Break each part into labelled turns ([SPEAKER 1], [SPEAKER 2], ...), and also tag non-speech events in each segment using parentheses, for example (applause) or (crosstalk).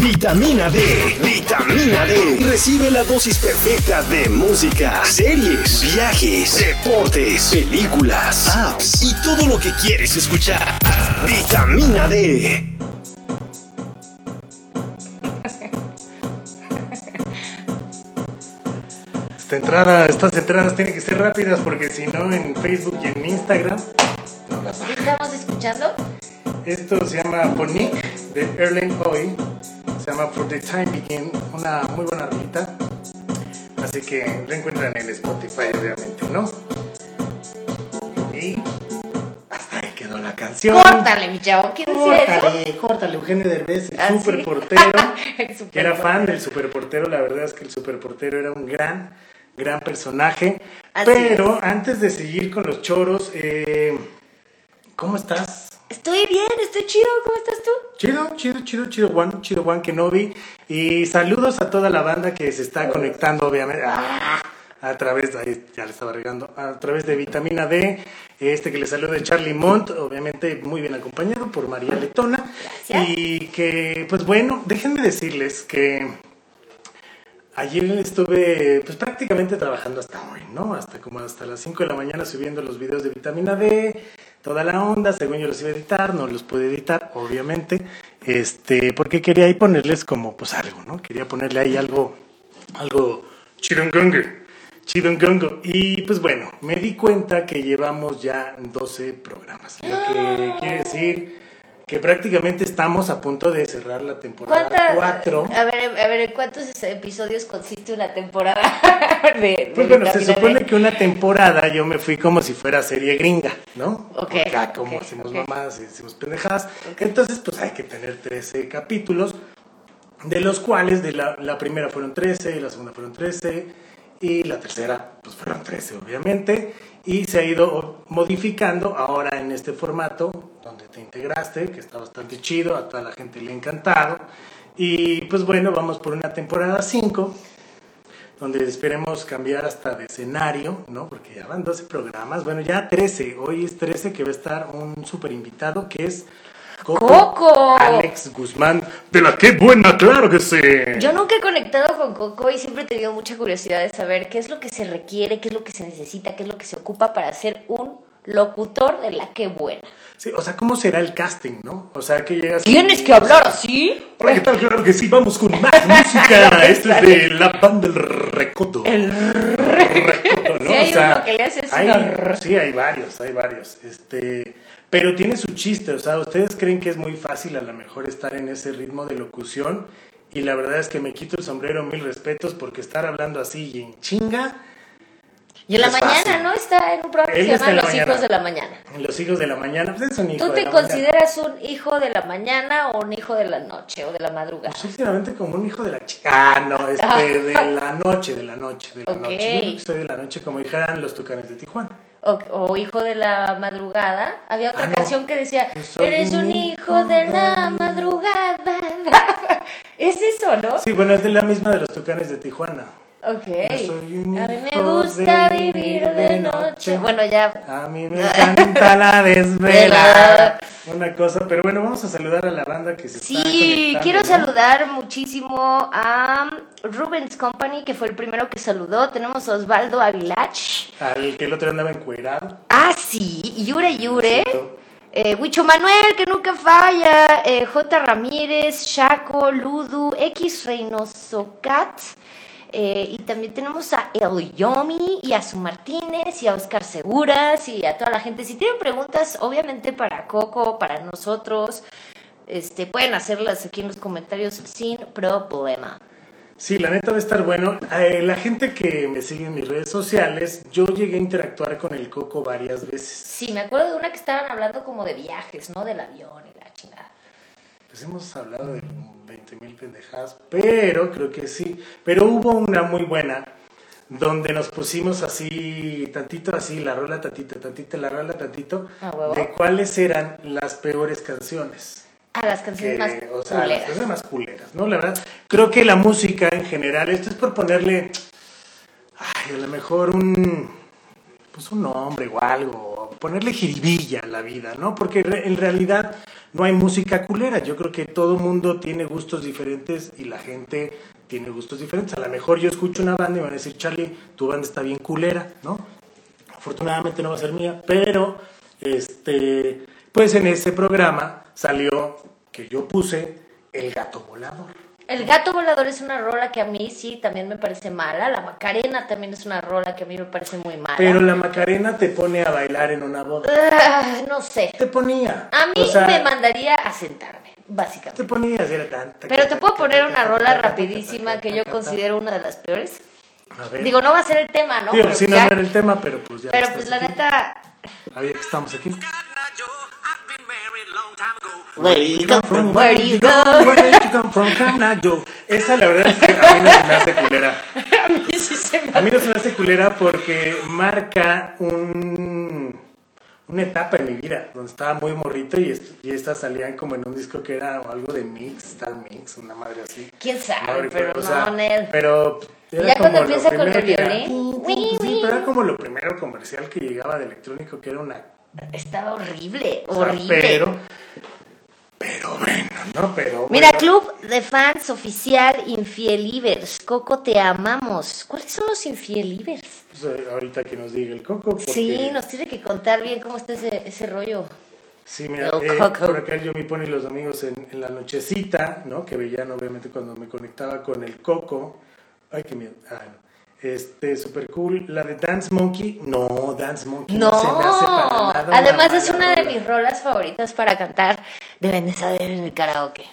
[SPEAKER 1] Vitamina D, vitamina D. Recibe la dosis perfecta de música, series, viajes, deportes, películas, apps y todo lo que quieres escuchar. Vitamina D.
[SPEAKER 2] Esta entrada, estas entradas tienen que ser rápidas porque si no en Facebook y en Instagram no las
[SPEAKER 3] ¿Qué estamos escuchando?
[SPEAKER 2] Esto se llama Ponic de Erlen Hoy. Se llama For the Time Begin. Una muy buena rolita. Así que lo encuentran en Spotify, obviamente, ¿no? Y hasta ahí quedó la canción.
[SPEAKER 3] Córtale, mi chavo. ¿Quién eso?
[SPEAKER 2] Córtale, córtale, Eugenio Derbez, el
[SPEAKER 3] ¿Ah, (laughs)
[SPEAKER 2] superportero. Que era fan del superportero, la verdad es que el superportero era un gran, gran personaje.
[SPEAKER 3] Así
[SPEAKER 2] Pero antes de seguir con los choros, eh, ¿cómo estás?
[SPEAKER 3] Estoy bien, estoy chido. ¿Cómo estás tú?
[SPEAKER 2] Chido, chido, chido, chido Juan, chido Juan Kenobi. Y saludos a toda la banda que se está conectando, obviamente. ¡Ah! A través, ahí ya le estaba regando, a través de Vitamina D, este que le saluda de Charlie Mont, obviamente muy bien acompañado por María Letona.
[SPEAKER 3] Gracias.
[SPEAKER 2] Y que, pues bueno, déjenme decirles que ayer estuve pues prácticamente trabajando hasta hoy, ¿no? Hasta como hasta las 5 de la mañana subiendo los videos de Vitamina D, toda la onda, según yo los iba a editar, no los pude editar, obviamente, este, porque quería ahí ponerles como pues algo, ¿no? Quería ponerle ahí algo, algo chirungongo, chirungongo. Y pues bueno, me di cuenta que llevamos ya 12 programas, lo que quiere decir que prácticamente estamos a punto de cerrar la temporada
[SPEAKER 3] ¿Cuánta-
[SPEAKER 2] 4.
[SPEAKER 3] A ver, a ver, ¿en cuántos episodios consiste una temporada (laughs) de, de
[SPEAKER 2] Pues bueno, se supone que una temporada yo me fui como si fuera serie gringa, ¿no?
[SPEAKER 3] Ok,
[SPEAKER 2] Acá como hacemos
[SPEAKER 3] ok.
[SPEAKER 2] mamás y decimos pendejadas. Entonces, pues hay que tener 13 capítulos, de los cuales de la, la primera fueron 13, la segunda fueron 13 y la tercera pues fueron 13 obviamente. Y se ha ido modificando ahora en este formato donde te integraste, que está bastante chido, a toda la gente le ha encantado. Y pues bueno, vamos por una temporada 5 donde esperemos cambiar hasta de escenario, ¿no? Porque ya van 12 programas, bueno, ya 13, hoy es 13 que va a estar un super invitado que es
[SPEAKER 3] ¡Coco!
[SPEAKER 2] Alex Guzmán, de la que buena, claro que sí.
[SPEAKER 3] Yo nunca he conectado con Coco y siempre he tenido mucha curiosidad de saber qué es lo que se requiere, qué es lo que se necesita, qué es lo que se ocupa para ser un locutor de la que buena.
[SPEAKER 2] Sí, o sea, ¿cómo será el casting, no? O sea, que llegas...
[SPEAKER 3] ¿Tienes que hablar así?
[SPEAKER 2] Hola, ¿qué tal? Claro que sí, vamos con más (laughs) música. Esto es de la banda del Recodo. El Recodo, ¿no?
[SPEAKER 3] Sí, hay uno que le
[SPEAKER 2] hay-. Sí, hay varios, hay varios. Este, pero tiene su chiste, o sea, ¿ustedes creen que es muy fácil a lo mejor estar en ese ritmo de locución? Y la verdad es que me quito el sombrero, mil respetos, porque estar hablando así y en chinga,
[SPEAKER 3] Y en la mañana,
[SPEAKER 2] fácil.
[SPEAKER 3] ¿no? Está en un programa que se llama Los
[SPEAKER 2] mañana.
[SPEAKER 3] Hijos de la Mañana.
[SPEAKER 2] los hijos de la mañana, pues es un hijo
[SPEAKER 3] ¿Tú
[SPEAKER 2] de
[SPEAKER 3] te
[SPEAKER 2] mañana.
[SPEAKER 3] consideras un hijo de la mañana o un hijo de la noche o de la madrugada?
[SPEAKER 2] Pues últimamente como un hijo de la chica. Ah, no, este, de (laughs) la noche, de la noche, de la noche. Yo creo que soy de la noche, como dijeran los tucanes de Tijuana.
[SPEAKER 3] O, o hijo de la madrugada. Había otra
[SPEAKER 2] Ah, no.
[SPEAKER 3] canción que decía, eres un
[SPEAKER 2] un
[SPEAKER 3] hijo de la madrugada. (laughs) es eso, ¿no?
[SPEAKER 2] Sí, bueno, es de la misma de los tucanes de Tijuana.
[SPEAKER 3] Ok. A mí me gusta
[SPEAKER 2] de
[SPEAKER 3] vivir de noche. Bueno, ya.
[SPEAKER 2] A mí me (laughs) encanta la desvela. Una cosa, pero bueno, vamos a saludar a la banda que se está
[SPEAKER 3] Sí,
[SPEAKER 2] conectando,
[SPEAKER 3] quiero
[SPEAKER 2] ¿no?
[SPEAKER 3] saludar muchísimo a Rubens Company, que fue el primero que saludó. Tenemos a Osvaldo Avilach.
[SPEAKER 2] Al que el otro andaba encuerado.
[SPEAKER 3] Ah, sí, Yure Yure. Eh, Huicho Manuel, que nunca falla. eh, J. Ramírez, Chaco, Ludu, X Reynoso Cat. Eh, y también tenemos a El Yomi y a Su Martínez y a Oscar Seguras y a toda la gente. Si tienen preguntas, obviamente para Coco, para nosotros, este, pueden hacerlas aquí en los comentarios sin problema.
[SPEAKER 2] Sí, la neta va a estar bueno. Eh, la gente que me sigue en mis redes sociales, yo llegué a interactuar con el Coco varias veces.
[SPEAKER 3] Sí, me acuerdo de una que estaban hablando como de viajes, ¿no? Del avión.
[SPEAKER 2] Pues hemos hablado de 20 mil pendejadas, pero creo que sí. Pero hubo una muy buena donde nos pusimos así, tantito así, la rola tantito, tantito, la rola tantito,
[SPEAKER 3] Ah,
[SPEAKER 2] de cuáles eran las peores canciones.
[SPEAKER 3] A las canciones más
[SPEAKER 2] o sea, las
[SPEAKER 3] culeras.
[SPEAKER 2] canciones más culeras, ¿no? La verdad, creo que la música en general, esto es por ponerle, ay, a lo mejor un, pues un nombre o algo, ponerle jiribilla a la vida, ¿no? Porque en realidad no hay música culera. Yo creo que todo mundo tiene gustos diferentes y la gente tiene gustos diferentes. A lo mejor yo escucho una banda y van a decir, Charlie, tu banda está bien culera, ¿no? Afortunadamente no va a ser mía, pero este, pues en ese programa salió que yo puse El gato volador.
[SPEAKER 3] El gato volador es una rola que a mí sí también me parece mala. La Macarena también es una rola que a mí me parece muy mala.
[SPEAKER 2] Pero la Macarena te pone a bailar en una boda.
[SPEAKER 3] Ah, no sé.
[SPEAKER 2] Te ponía.
[SPEAKER 3] A mí
[SPEAKER 2] O sea,
[SPEAKER 3] me mandaría a sentarme, básicamente.
[SPEAKER 2] Te ponía así era tan, tan,
[SPEAKER 3] Pero te puedo poner una rola rapidísima que yo considero una de las peores.
[SPEAKER 2] A ver.
[SPEAKER 3] Digo, no va a ser el tema, ¿no?
[SPEAKER 2] Digo,
[SPEAKER 3] Pero
[SPEAKER 2] sí, no
[SPEAKER 3] ya-
[SPEAKER 2] era el tema, pero pues ya.
[SPEAKER 3] Pero pues la
[SPEAKER 2] aquí.
[SPEAKER 3] neta,
[SPEAKER 2] que estamos aquí.
[SPEAKER 3] Where do you go from?
[SPEAKER 2] Where
[SPEAKER 3] you go?
[SPEAKER 2] Where you come from, Canajo? Esa la verdad es que a mí no se me hace culera.
[SPEAKER 3] A mí sí se me
[SPEAKER 2] A mí no se me hace culera porque marca un, una etapa en mi vida donde estaba muy morrito y, y estas salían como en un disco que era algo de mix, Star Mix, una madre así.
[SPEAKER 3] ¿Quién sabe? Pero
[SPEAKER 2] o
[SPEAKER 3] no,
[SPEAKER 2] sea,
[SPEAKER 3] Nel.
[SPEAKER 2] Pero era
[SPEAKER 3] Ya
[SPEAKER 2] como
[SPEAKER 3] cuando empieza con el violín.
[SPEAKER 2] Sí, sí, pero era como lo primero comercial que llegaba de electrónico, que era una
[SPEAKER 3] Estaba horrible,
[SPEAKER 2] o sea,
[SPEAKER 3] horrible.
[SPEAKER 2] Pero, pero bueno, ¿no? Pero
[SPEAKER 3] Mira,
[SPEAKER 2] bueno.
[SPEAKER 3] Club de Fans Oficial Infielivers. Coco, te amamos. ¿Cuáles son los Infielivers?
[SPEAKER 2] Pues, eh, ahorita que nos diga el coco. Porque,
[SPEAKER 3] Sí, nos tiene que contar bien cómo está ese, ese rollo.
[SPEAKER 2] Sí, mira, eh, por acá yo me pone los domingos en, en la nochecita, ¿no? Que veían obviamente cuando me conectaba con el coco. Ay, qué miedo. Ah, no. Este, super cool. La de Dance Monkey, no, Dance Monkey no,
[SPEAKER 3] No,
[SPEAKER 2] se me hace para nada.
[SPEAKER 3] además es una de mis rolas favoritas para cantar. Deben de saber en el karaoke.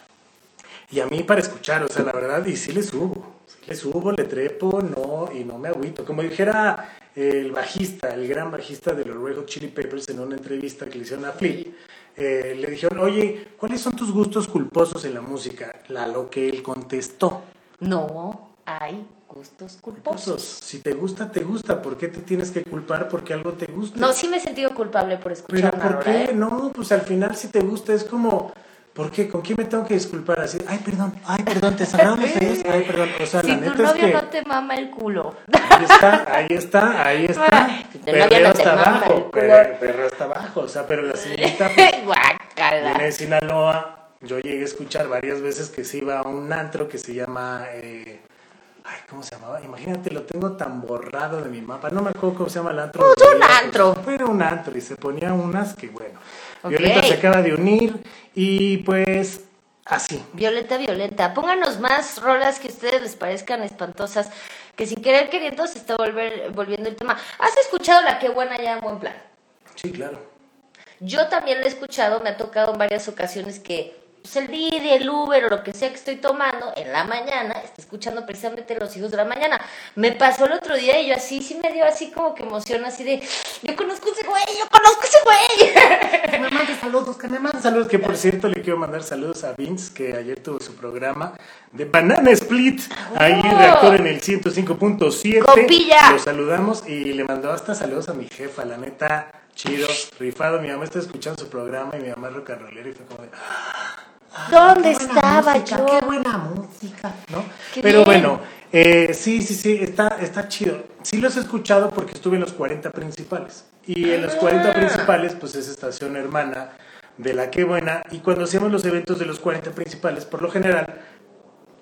[SPEAKER 2] Y a mí para escuchar, o sea, la verdad, y sí le subo. Sí le subo, le trepo, no, y no me agüito. Como dijera el bajista, el gran bajista de los Red Hot Chili Peppers en una entrevista que le hicieron a Flip, eh, le dijeron, oye, ¿cuáles son tus gustos culposos en la música? La lo que él contestó.
[SPEAKER 3] No hay gustos culposos.
[SPEAKER 2] Si te gusta, te gusta. ¿Por qué te tienes que culpar porque algo te gusta?
[SPEAKER 3] No, sí me he sentido culpable por
[SPEAKER 2] Pero
[SPEAKER 3] escuchar una
[SPEAKER 2] ¿por qué?
[SPEAKER 3] ¿eh?
[SPEAKER 2] No, pues al final si te gusta es como, ¿por qué? ¿Con quién me tengo que disculpar? Así, ay, perdón, ay, perdón, te sangraron los oídos, ay, perdón. O sea,
[SPEAKER 3] Si
[SPEAKER 2] la
[SPEAKER 3] tu
[SPEAKER 2] neta es
[SPEAKER 3] novio
[SPEAKER 2] que
[SPEAKER 3] no te mama el culo.
[SPEAKER 2] ahí está, ahí está, ahí (laughs) está.
[SPEAKER 3] Si tu novio
[SPEAKER 2] Perreo
[SPEAKER 3] no te
[SPEAKER 2] hasta
[SPEAKER 3] mama el
[SPEAKER 2] abajo,
[SPEAKER 3] culo.
[SPEAKER 2] perreo hasta abajo. O sea, pero la señorita (laughs) pues, viene de Sinaloa. Yo llegué a escuchar varias veces que se iba a un antro que se llama... eh, Ay, ¿cómo se llamaba? Imagínate, lo tengo tan borrado de mi mapa. No me acuerdo cómo se llama el antro.
[SPEAKER 3] Pues un antro.
[SPEAKER 2] Era un antro y se ponía unas que, bueno. Violeta se acaba de unir y pues así.
[SPEAKER 3] Violeta, Violeta. Pónganos más rolas que a ustedes les parezcan espantosas, que sin querer queriendo se está volver, volviendo el tema. ¿Has escuchado la que buena ya en buen plan?
[SPEAKER 2] Sí, claro.
[SPEAKER 3] Yo también la he escuchado, me ha tocado en varias ocasiones que pues, el Didi, el Uber o lo que sea que estoy tomando en la mañana, está escuchando precisamente Los Hijos de la Mañana. Me pasó el otro día y yo así, sí me dio así como que emoción, así de, yo conozco a ese güey, yo conozco a ese güey.
[SPEAKER 2] Que me mande saludos, que me mande saludos. Que por cierto le quiero mandar saludos a Vince, que ayer tuvo su programa de Banana Split. Ahí
[SPEAKER 3] Oh.
[SPEAKER 2] reactor en el 105.7.
[SPEAKER 3] Compilla.
[SPEAKER 2] Lo saludamos y le mandó hasta saludos a mi jefa, la neta, chido, rifado. Mi mamá está escuchando su programa y mi mamá es rock and rollera y fue como de,
[SPEAKER 3] ¿Dónde estaba yo?
[SPEAKER 2] Qué buena música, ¿no?
[SPEAKER 3] Qué
[SPEAKER 2] Pero
[SPEAKER 3] bien.
[SPEAKER 2] bueno, eh, sí, sí, sí, está, está chido. Sí los he escuchado porque estuve en los 40 principales. Y en los 40
[SPEAKER 3] Ah.
[SPEAKER 2] principales, pues es estación hermana de la que buena. Y cuando hacemos los eventos de los 40 principales, por lo general,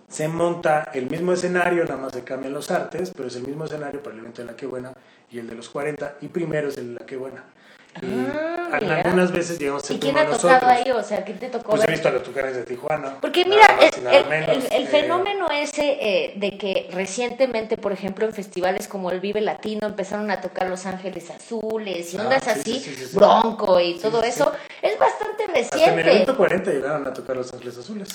[SPEAKER 2] se monta el mismo escenario, nada más se cambian los artes, pero es el mismo escenario para el evento de la que buena y el de los 40. Y primero es el de la que buena. Y
[SPEAKER 3] Ah,
[SPEAKER 2] algunas veces llegamos a ser
[SPEAKER 3] ¿Y quién ha tocado
[SPEAKER 2] nosotros.
[SPEAKER 3] ahí? O sea, ¿quién te tocó
[SPEAKER 2] Pues he visto a los tucanes de Tijuana.
[SPEAKER 3] Porque mira,
[SPEAKER 2] más
[SPEAKER 3] el,
[SPEAKER 2] nada
[SPEAKER 3] el-
[SPEAKER 2] menos,
[SPEAKER 3] el- el
[SPEAKER 2] eh,
[SPEAKER 3] fenómeno ese eh, de que recientemente, por ejemplo, en festivales como el Vive Latino empezaron a tocar Los Ángeles Azules y
[SPEAKER 2] Ah,
[SPEAKER 3] ondas
[SPEAKER 2] sí,
[SPEAKER 3] así,
[SPEAKER 2] sí, sí, sí, sí.
[SPEAKER 3] Bronco y todo
[SPEAKER 2] sí,
[SPEAKER 3] eso, es bastante
[SPEAKER 2] Hasta en el
[SPEAKER 3] reciente.
[SPEAKER 2] evento 40 llegaron a tocar Los Ángeles Azules.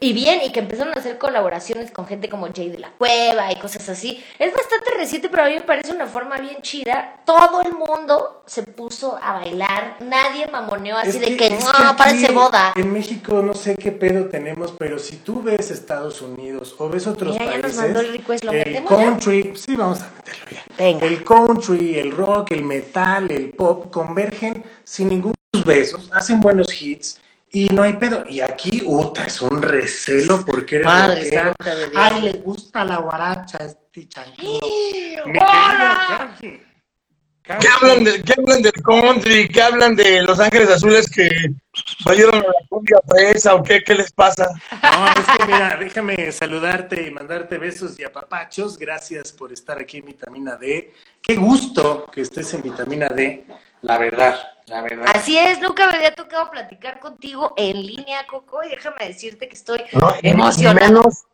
[SPEAKER 3] Y bien, y que empezaron a hacer colaboraciones con gente como Jay de la Cueva y cosas así. Es bastante reciente, pero a mí me parece una forma bien chida. Todo el mundo se puso a bailar, nadie mamoneó así
[SPEAKER 2] Es
[SPEAKER 3] de que, no, parece boda.
[SPEAKER 2] En México no sé qué pedo tenemos, pero si tú ves Estados Unidos o ves otros
[SPEAKER 3] Mira, ya nos
[SPEAKER 2] países,
[SPEAKER 3] mandó el request, ¿lo
[SPEAKER 2] el
[SPEAKER 3] metemos ya?
[SPEAKER 2] country, sí, vamos a meterlo ya.
[SPEAKER 3] Venga.
[SPEAKER 2] El country, el rock, el metal, el pop convergen sin ningún besos, hacen buenos hits. Y no hay pedo. Y aquí, uta, es un recelo porque eres
[SPEAKER 3] Madre santa de Dios.
[SPEAKER 2] Ay, le gusta la guaracha a este querido
[SPEAKER 3] ¡Hola!
[SPEAKER 4] ¿Qué hablan, de, ¿Qué hablan del country? ¿Qué hablan de Los Ángeles Azules que salieron a la cumbia presa o qué? ¿Qué les pasa?
[SPEAKER 2] No, es que mira, déjame saludarte y mandarte besos y apapachos. Gracias por estar aquí en Vitamina D. Qué gusto que estés en Vitamina D, la verdad, la verdad.
[SPEAKER 3] Así es, nunca me había tocado platicar contigo en línea, Coco, y déjame decirte que estoy
[SPEAKER 4] No, menos,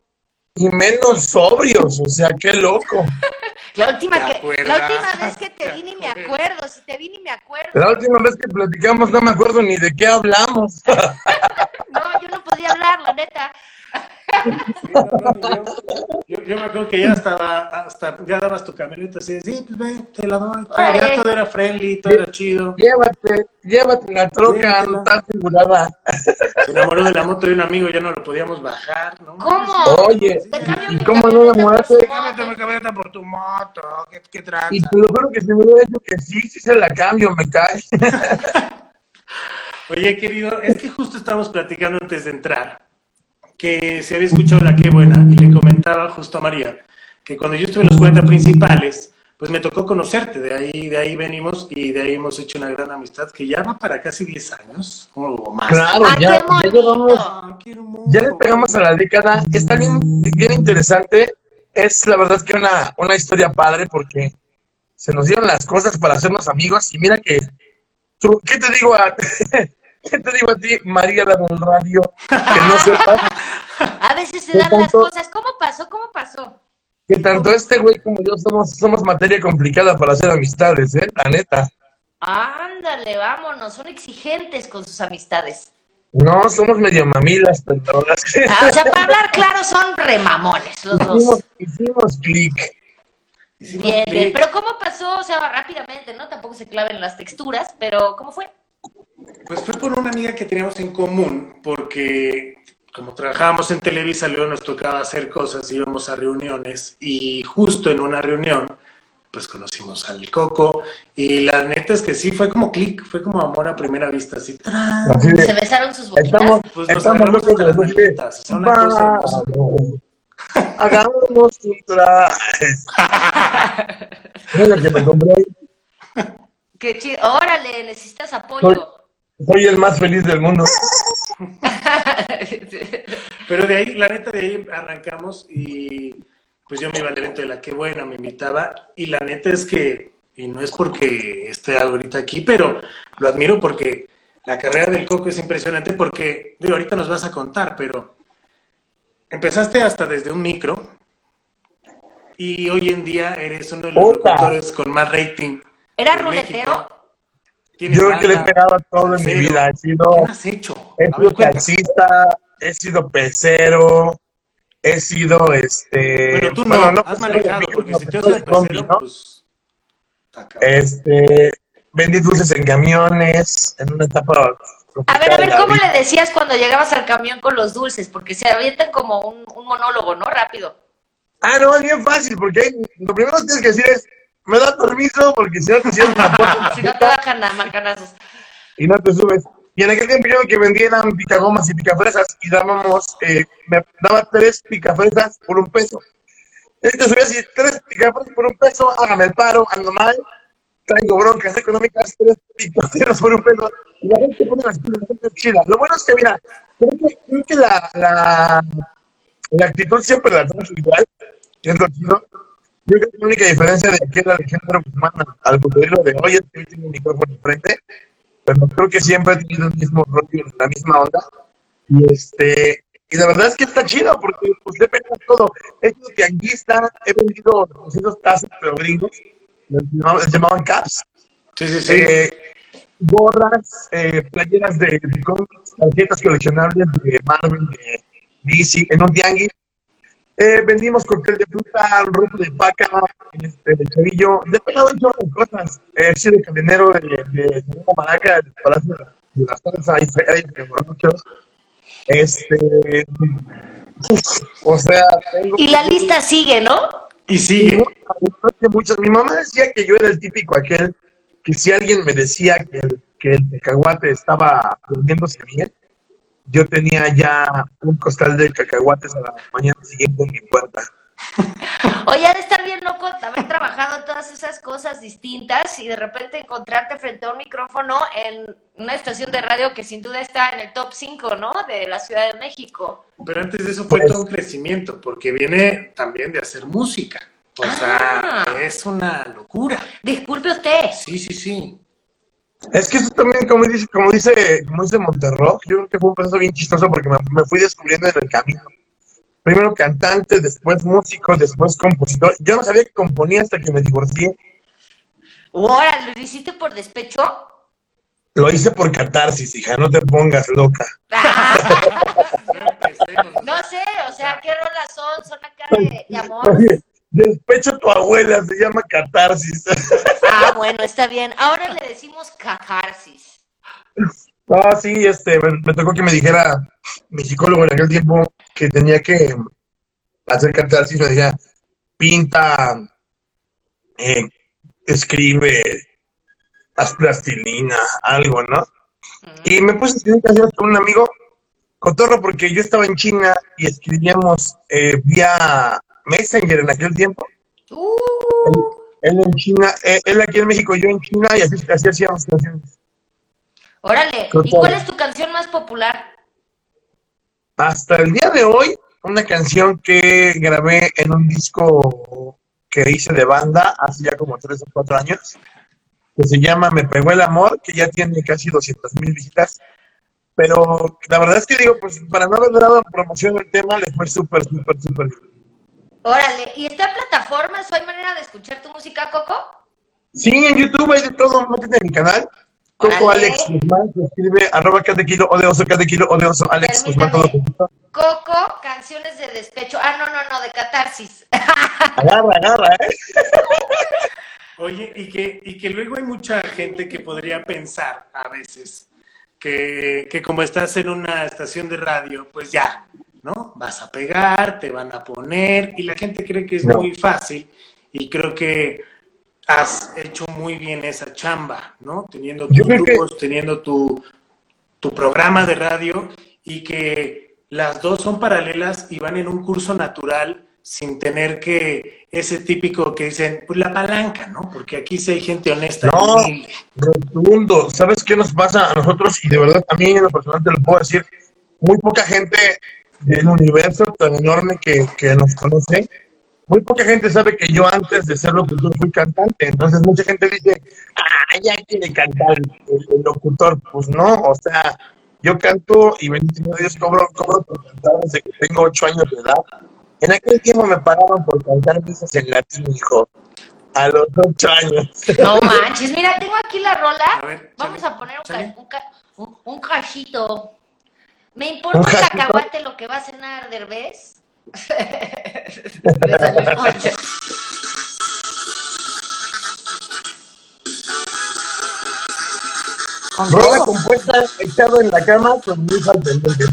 [SPEAKER 4] y menos sobrios, o sea, qué loco. (laughs)
[SPEAKER 3] La última,
[SPEAKER 2] ¿Te
[SPEAKER 3] que, la última vez que te
[SPEAKER 2] ¿Te
[SPEAKER 3] vi ni me acuerdo, si te vi ni me acuerdo.
[SPEAKER 4] La última vez que platicamos no me acuerdo ni de qué hablamos. (laughs)
[SPEAKER 3] No, yo no podía hablar, la neta.
[SPEAKER 2] Yo, me acuerdo que ya estaba, hasta ya dabas tu camioneta así, de, sí, pues ve, te la doy. todo, ya todo era friendly, todo era chido.
[SPEAKER 4] llévate, llévate la troca, no está asegurada.
[SPEAKER 2] Se enamoró de la moto de un amigo, ya no lo podíamos bajar, ¿no?
[SPEAKER 3] ¿Cómo?
[SPEAKER 4] Oye, ¿y cómo no enamoraste?
[SPEAKER 2] Cámbiate mi camioneta por tu moto, qué, qué.
[SPEAKER 4] Y te lo juro que si me hubiera dicho que sí, sí se la cambio, me cae. (laughs)
[SPEAKER 2] Oye, querido, es que justo estábamos platicando antes de entrar que se había escuchado la qué buena y le comentaba justo a María que cuando yo estuve en los 40 principales, pues me tocó conocerte, de ahí, de ahí venimos y de ahí hemos hecho una gran amistad que ya va para casi 10 años o más.
[SPEAKER 4] Claro, ya, ya
[SPEAKER 2] Ah, hermoso.
[SPEAKER 4] ya le pegamos a la década. Está bien, bien interesante. Es la verdad que una, una historia padre porque se nos dieron las cosas para hacernos amigos. Y mira que, tú- ¿qué te digo a, (laughs) qué te digo a ti, María la del radio? Que no sepas (laughs) (laughs)
[SPEAKER 3] A veces se
[SPEAKER 4] ¿Qué
[SPEAKER 3] dan las cosas. ¿Cómo pasó? ¿Cómo pasó?
[SPEAKER 4] que tanto este güey como yo somos, somos materia complicada para hacer amistades, ¿eh? La neta.
[SPEAKER 3] Ándale, vámonos. Son exigentes con sus amistades.
[SPEAKER 4] No, somos medio mamilas, que
[SPEAKER 3] Ah, o sea, (laughs) para hablar claro, son remamones los
[SPEAKER 4] hicimos,
[SPEAKER 3] dos.
[SPEAKER 4] hicimos clic.
[SPEAKER 2] Hicimos
[SPEAKER 3] Bien, bien. Pero ¿cómo pasó? O sea, rápidamente, ¿no? Tampoco se claven las texturas, pero ¿cómo fue?
[SPEAKER 2] Pues fue por una amiga que teníamos en común, porque como trabajábamos en Televisa, luego nos tocaba hacer cosas, íbamos a reuniones y justo en una reunión, pues conocimos al Coco y la neta es que sí, fue como clic, fue como amor a primera vista, así. ¡tran!
[SPEAKER 4] Así de-
[SPEAKER 3] ¿Se besaron sus boquitas?
[SPEAKER 4] Estamos,
[SPEAKER 2] Pues nos
[SPEAKER 4] estamos
[SPEAKER 2] agarramos
[SPEAKER 4] locos de
[SPEAKER 2] las.
[SPEAKER 4] "Vamos, (laughs) Hagamos. (laughs) Mira que me compré.
[SPEAKER 3] Qué chido. Órale, necesitas
[SPEAKER 4] Soy,
[SPEAKER 3] apoyo.
[SPEAKER 4] soy el más feliz del mundo. (laughs)
[SPEAKER 2] Pero de ahí, la neta, de ahí arrancamos y pues yo me iba al evento de la que buena, me invitaba y la neta es que, y no es porque esté ahorita aquí, pero lo admiro porque la carrera del Coco es impresionante porque, digo, ahorita nos vas a contar, pero empezaste hasta desde un micro y hoy en día eres uno de los locutores con más rating.
[SPEAKER 3] ¿Era ruletero?
[SPEAKER 2] México. Tienes
[SPEAKER 4] Yo creo que le he pegado a todo en mi vida. He sido,
[SPEAKER 2] ¿Qué has hecho?
[SPEAKER 4] he sido taxista, he sido pecero, he sido este.
[SPEAKER 2] Bueno, tú no,
[SPEAKER 4] bueno, no
[SPEAKER 2] has manejado, porque
[SPEAKER 4] no,
[SPEAKER 2] si te
[SPEAKER 4] pecero
[SPEAKER 2] haces pecero,
[SPEAKER 4] ¿no?
[SPEAKER 2] pues...
[SPEAKER 4] Este, vendí dulces en camiones, en una etapa.
[SPEAKER 3] A ver, a ver, ¿cómo le decías cuando llegabas al camión con los dulces? Porque se avientan como un, un monólogo, ¿no? Rápido.
[SPEAKER 4] Ah, no, es bien fácil, porque lo primero que tienes que decir es, me da permiso, porque si no te cierran la puerta
[SPEAKER 3] Si no te bajan a macanazos.
[SPEAKER 4] y no te subes. Y en aquel tiempo yo que vendía eran picagomas y picafresas y dábamos, eh, me daba tres picafresas por un peso. Y te subías y tres picafresas por un peso, hágame el paro, ando mal, traigo broncas económicas, tres picafresas por un peso. Y la gente pone las pilas, la gente es chida. Lo bueno es que, mira, creo que, creo que la, la, la actitud siempre la tenemos igual, es lo chido. Yo creo que la única diferencia de aquí de género Guzmán al cocodrilo de hoy es que hoy tiene un micrófono enfrente, pero creo que siempre ha tenido el mismo rollo, la misma onda. Y este, y la verdad es que está chido porque pues le pega todo. He sido tianguista, he vendido 200 tazas pero gringos, les llamaban caps.
[SPEAKER 2] Sí, sí, sí.
[SPEAKER 4] Eh, gorras, eh, playeras de, de cómics, tarjetas coleccionables de Marvel, de DC, en un tianguis. Eh, vendimos cóctel de fruta, ropa de paca, este, de chavillo, de pegado un chorro de cosas. Eh, he sido cadenero de, de Segunda Maraca, del Palacio de las Torres, ahí, ahí, de muchos. Este, o sea, tengo...
[SPEAKER 3] Y la lista sigue, ¿no?
[SPEAKER 2] Y sigue.
[SPEAKER 4] Muchos. Mi mamá decía que yo era el típico aquel que si alguien me decía que el, que el cacahuate estaba volviéndose bien, yo tenía ya un costal de cacahuates a la mañana siguiente en mi puerta. (laughs)
[SPEAKER 3] Oye, ha de estar bien loco haber trabajado todas esas cosas distintas y de repente encontrarte frente a un micrófono en una estación de radio que sin duda está en el top 5, ¿no? De la Ciudad de México.
[SPEAKER 2] Pero antes de eso fue todo un crecimiento, porque viene también de hacer música. O sea,
[SPEAKER 3] Ah.
[SPEAKER 2] es una locura.
[SPEAKER 3] Disculpe usted.
[SPEAKER 2] Sí, sí, sí.
[SPEAKER 4] Es que eso también, como dice, como dice, como dice Monterrock, yo creo que fue un proceso bien chistoso porque me, me fui descubriendo en el camino. Primero cantante, después músico, después compositor. Yo no sabía que componía hasta que me divorcié.
[SPEAKER 3] Ahora, ¿lo hiciste por despecho?
[SPEAKER 4] Lo hice por catarsis, hija, no te pongas loca. (laughs)
[SPEAKER 3] No sé, o sea, ¿qué rolas son? Son acá de, de amor.
[SPEAKER 4] Oye, despecho a tu abuela, se llama catarsis.
[SPEAKER 3] Ah, bueno, está bien. Ahora le decimos catarsis.
[SPEAKER 4] Ah, sí, este, me, me tocó que me dijera mi psicólogo en aquel tiempo que tenía que hacer catarsis, me decía, pinta, eh, escribe, haz plastilina, algo, ¿no? Y me puse a escribir canciones con un amigo, Cotorro, porque yo estaba en China y escribíamos eh, vía Messenger en aquel tiempo.
[SPEAKER 3] Uh,
[SPEAKER 4] Él en China, eh, él aquí en México, yo en China, y así, así hacíamos canciones.
[SPEAKER 3] órale. ¿Y cuál es tu canción más popular?
[SPEAKER 4] Hasta el día de hoy, una canción que grabé en un disco que hice de banda hace ya como tres o cuatro años, que se llama Me Pegó el Amor, que ya tiene casi 200 mil visitas. Pero la verdad es que digo, pues para no haber dado promoción del tema, le fue súper, súper, súper bien.
[SPEAKER 3] Órale. ¿Y está en plataformas? ¿O hay manera de escuchar tu música, Coco?
[SPEAKER 4] Sí, en YouTube hay de todo, métete en mi canal. Coco
[SPEAKER 3] Órale.
[SPEAKER 4] Alex Guzmán, se escribe arroba cada kilo o de oso, cada kilo o de oso, Alex Guzmán, todo.
[SPEAKER 3] Coco, canciones de despecho. Ah, no, no, no, de catarsis.
[SPEAKER 4] Agarra, agarra, ¿eh?
[SPEAKER 2] Oye, y que, y que luego hay mucha gente que podría pensar a veces que, que como estás en una estación de radio, pues ya, ¿no? Vas a pegar, te van a poner, y la gente cree que es
[SPEAKER 4] No.
[SPEAKER 2] muy fácil, y creo que has hecho muy bien esa chamba, ¿no? Teniendo tus
[SPEAKER 4] que-
[SPEAKER 2] grupos, teniendo tu, tu programa de radio, y que las dos son paralelas y van en un curso natural sin tener que ese típico que dicen, pues la palanca, ¿no? Porque aquí sí hay gente honesta.
[SPEAKER 4] No. Rotundo. ¿Sabes qué nos pasa a nosotros? Y de verdad, a mí en lo personal te lo puedo decir, muy poca gente del universo tan enorme que, que nos conoce, muy poca gente sabe que yo antes de ser locutor fui cantante. Entonces mucha gente dice, ah, ya quiere cantar el, el locutor. Pues no, o sea, yo canto y bendito Dios, cobro, cobro por cantar desde que tengo ocho años de edad. En aquel tiempo me pagaban por cantar misas en latín, hijo. A los ocho años.
[SPEAKER 3] No manches, mira, tengo aquí la
[SPEAKER 2] A
[SPEAKER 3] rola.
[SPEAKER 2] ver,
[SPEAKER 3] Vamos
[SPEAKER 2] chale,
[SPEAKER 3] a poner un, un, ca- un, un cachito. Me importa
[SPEAKER 4] ¿Un
[SPEAKER 3] un
[SPEAKER 4] cachito?
[SPEAKER 3] cacahuate lo que va a cenar Derbez. El
[SPEAKER 4] Rola compuesta echado en la cama con mi hija al pendiente.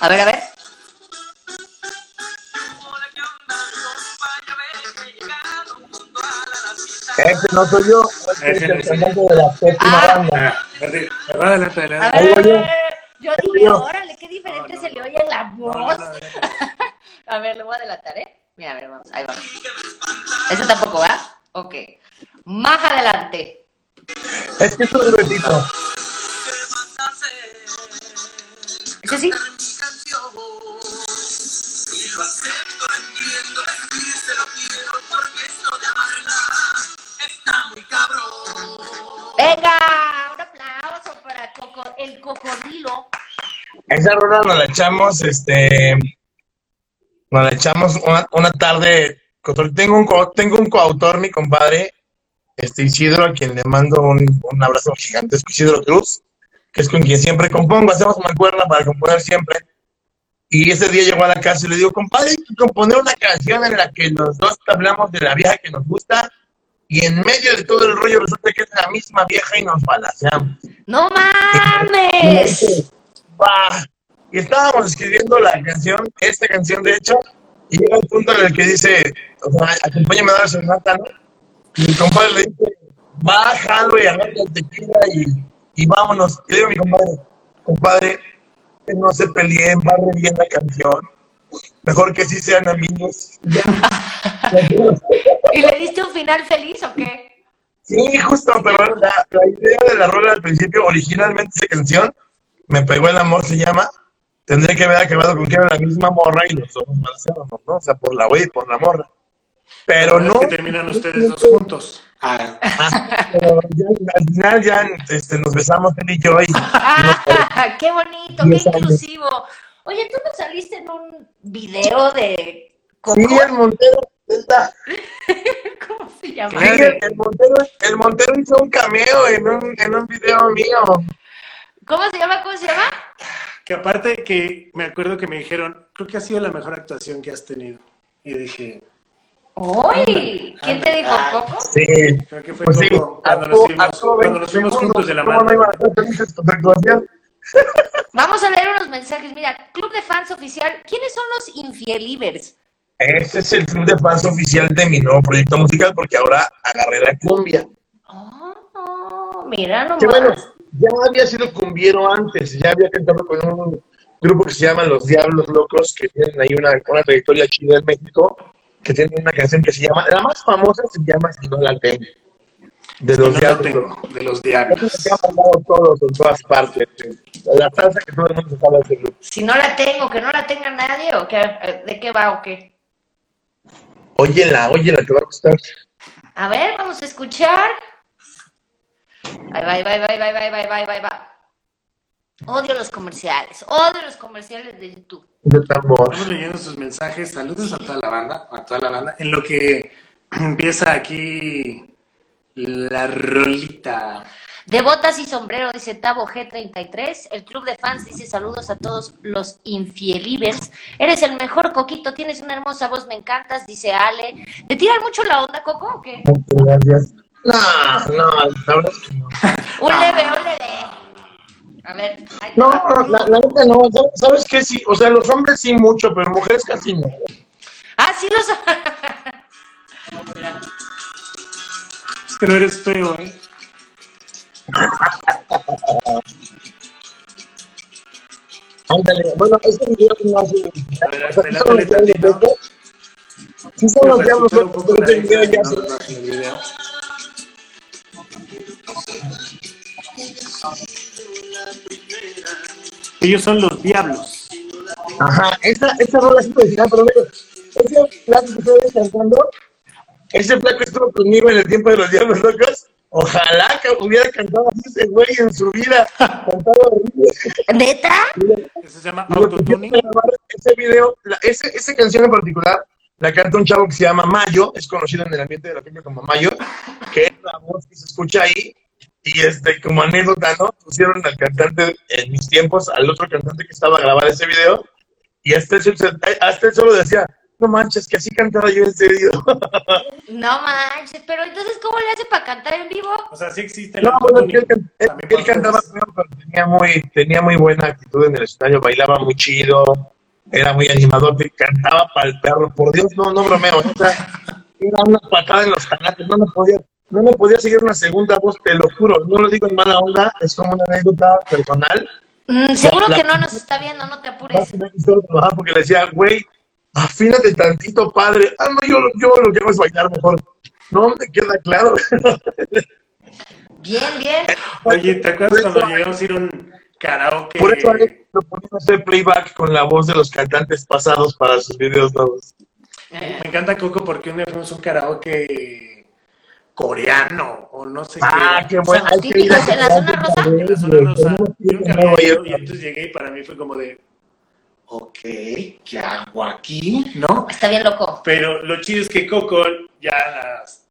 [SPEAKER 3] A ver, a ver.
[SPEAKER 4] Este no soy yo, este es el cantante de la séptima
[SPEAKER 3] Ah.
[SPEAKER 4] banda.
[SPEAKER 2] Ah, espérate, adelante, adelante.
[SPEAKER 4] Ahí voy yo.
[SPEAKER 3] Yo dije, órale, qué diferente
[SPEAKER 2] No, no,
[SPEAKER 3] se le oye la
[SPEAKER 2] No,
[SPEAKER 3] voz. (laughs) A ver, le voy a adelantar, ¿eh? Mira, a ver, vamos, ahí vamos. ¿Eso tampoco va? Ok. Más adelante.
[SPEAKER 4] Es que es un duetito.
[SPEAKER 3] ¿Ese sí? Venga, un aplauso para Coco, el cocodrilo.
[SPEAKER 4] Esa rola nos la echamos, este, nos la echamos una, una tarde. Tengo un, tengo un coautor, mi compadre, este Isidro, a quien le mando un, un abrazo gigantesco, Isidro Cruz, que es con quien siempre compongo, hacemos mancuerna para componer siempre. Y ese día llegó a la casa y le digo, compadre, hay que componer una canción en la que los dos hablamos de la vieja que nos gusta y en medio de todo el rollo resulta que es la misma vieja y nos balanceamos.
[SPEAKER 3] ¡No mames!
[SPEAKER 4] Va. Y estábamos escribiendo la canción, esta canción de hecho, y llega el punto en el que dice, o sea, acompáñame a dar serenata, ¿no? Y mi compadre le dice, bájalo y agarra el tequila y, y vámonos. Y le digo a mi compadre, compadre, que no se peleen, va re bien la canción. Mejor que sí sean amigos. (laughs)
[SPEAKER 3] ¿Y le diste un final feliz o qué?
[SPEAKER 4] Sí, justo, pero la, la idea de la rola al principio, originalmente esa canción, Me pegó el amor se llama, tendría que haber acabado con que era la misma morra y los ojos marcianos, ¿no? O sea, por la güey, por la morra. Pero no,
[SPEAKER 2] Es que terminan ustedes dos juntos. Ah,
[SPEAKER 4] pero ya, al final ya este, nos besamos él y yo y (laughs)
[SPEAKER 3] ¡Ah! ¡Qué bonito! ¡Qué
[SPEAKER 4] Diez años.
[SPEAKER 3] Oye, ¿tú no saliste en un video de?
[SPEAKER 4] Sí, el Montero, está. (laughs)
[SPEAKER 3] ¿Cómo se llama?
[SPEAKER 4] Sí, el, el Montero, el Montero hizo un cameo en un, en un video mío.
[SPEAKER 3] ¿Cómo se llama? ¿Cómo se llama?
[SPEAKER 2] que aparte que me acuerdo que me dijeron, creo que ha sido la mejor actuación que has tenido. Y dije,
[SPEAKER 3] ¡Uy! ¿Quién te dijo Coco?
[SPEAKER 4] Sí.
[SPEAKER 2] creo que fue
[SPEAKER 4] Pues sí,
[SPEAKER 2] Coco cuando nos fuimos, cuando nos fuimos
[SPEAKER 4] 20
[SPEAKER 2] juntos de la
[SPEAKER 4] ¿Cómo no
[SPEAKER 3] Vamos a leer unos mensajes. Mira, Club de Fans Oficial. ¿Quiénes son los infielivers?
[SPEAKER 4] Ese es el club de fans oficial de mi nuevo proyecto musical porque ahora agarré la cumbia.
[SPEAKER 3] Oh, mira nomás.
[SPEAKER 4] Bueno, ya había sido cumbiero antes, ya había cantado con un grupo que se llama Los Diablos Locos, que tienen ahí una, una trayectoria chida en México, que tienen una canción que se llama, la más famosa se llama Si no la tengo, de
[SPEAKER 2] No
[SPEAKER 4] Los
[SPEAKER 2] lo
[SPEAKER 4] Diablos Locos.
[SPEAKER 2] de los diablos.
[SPEAKER 4] mandado todos en todas partes. La salsa que todo el mundo se sabe.
[SPEAKER 3] Si no la tengo, que no la tenga nadie, ¿o qué? ¿De qué va o qué?
[SPEAKER 4] Óyela, óyela, te va a gustar.
[SPEAKER 3] A ver, vamos a escuchar. Ahí va, ahí va, ahí va, ahí va, ahí va, ahí va, ahí va. Odio los comerciales, odio los comerciales de YouTube.
[SPEAKER 4] De tambor.
[SPEAKER 2] Estamos leyendo sus mensajes. Saludos a toda la banda, a toda la banda. En lo que (clears throat) empieza aquí la rolita.
[SPEAKER 3] De botas y sombrero, dice Tabo G33. El club de fans dice saludos a todos los infielivers. Eres el mejor, Coquito. Tienes una hermosa voz, me encantas, dice Ale. ¿Te tiran mucho la onda, Coco, o qué?
[SPEAKER 4] Muchas gracias. No, no, la verdad es que no. (laughs)
[SPEAKER 3] Un leve, un leve. A ver. ahí
[SPEAKER 4] No, la, neta no, ¿sabes- ¿sabes qué? Sí, o sea, los hombres sí mucho, pero mujeres casi no.
[SPEAKER 3] Ah, sí los... (laughs)
[SPEAKER 2] No eres feo, ¿eh?
[SPEAKER 4] Ándale, bueno, este video no hace... Sí son los diablos pero ese video ya se...
[SPEAKER 2] Ellos son los diablos.
[SPEAKER 4] Ajá, esa, esa rola sí decía, pero ese flaco que estoy cantando, ese flaco estuvo conmigo en el tiempo de los diablos locos. Ojalá que hubiera cantado así ese güey en su vida. Horrible.
[SPEAKER 3] ¿Neta?
[SPEAKER 2] Eso se llama autotuning.
[SPEAKER 4] ese video, la- ese, esa canción en particular, la canta un chavo que se llama Mayo, es conocido en el ambiente de la cumbia como Mayo, que es la voz que se escucha ahí. Y este, como anécdota, ¿no? Pusieron al cantante en mis tiempos, al otro cantante que estaba a grabar ese video, y hasta hasta él solo decía, no manches, que así cantaba yo en serio. (laughs)
[SPEAKER 3] No manches, pero entonces, ¿cómo le hace para cantar en vivo?
[SPEAKER 2] O sea, sí existe el
[SPEAKER 4] No, bueno, él, él- él cantaba pero tenía muy, tenía muy buena actitud en el escenario, bailaba muy chido, era muy animador, te cantaba para el perro, por Dios, no, no bromeo, o sea, era una patada en los canales, no me podía, no me podía seguir una segunda voz, te lo juro, no lo digo en mala onda, es como una anécdota personal,
[SPEAKER 3] Mm, seguro
[SPEAKER 4] La-
[SPEAKER 3] que no nos está viendo, no te apures.
[SPEAKER 4] porque le decía, güey, afínate tantito, padre, ah, no, yo, yo lo que hago es bailar mejor, no me queda claro.
[SPEAKER 3] Bien, bien.
[SPEAKER 2] Oye, ¿te acuerdas cuando llegamos a ir a un karaoke?
[SPEAKER 4] Por eso Alex lo ponía a hacer playback con la voz de los cantantes pasados para sus videos nuevos.
[SPEAKER 2] Me encanta Coco porque un día fuimos a un karaoke coreano o no sé
[SPEAKER 4] Ah,
[SPEAKER 2] qué.
[SPEAKER 4] qué bueno.
[SPEAKER 3] Son los típicos en la zona rosa.
[SPEAKER 2] En la zona rosa. Yo nunca había ido y entonces llegué y para mí fue como de, ok, ¿qué hago aquí? ¿No?
[SPEAKER 3] Está bien loco.
[SPEAKER 2] Pero lo chido es que Coco ya las,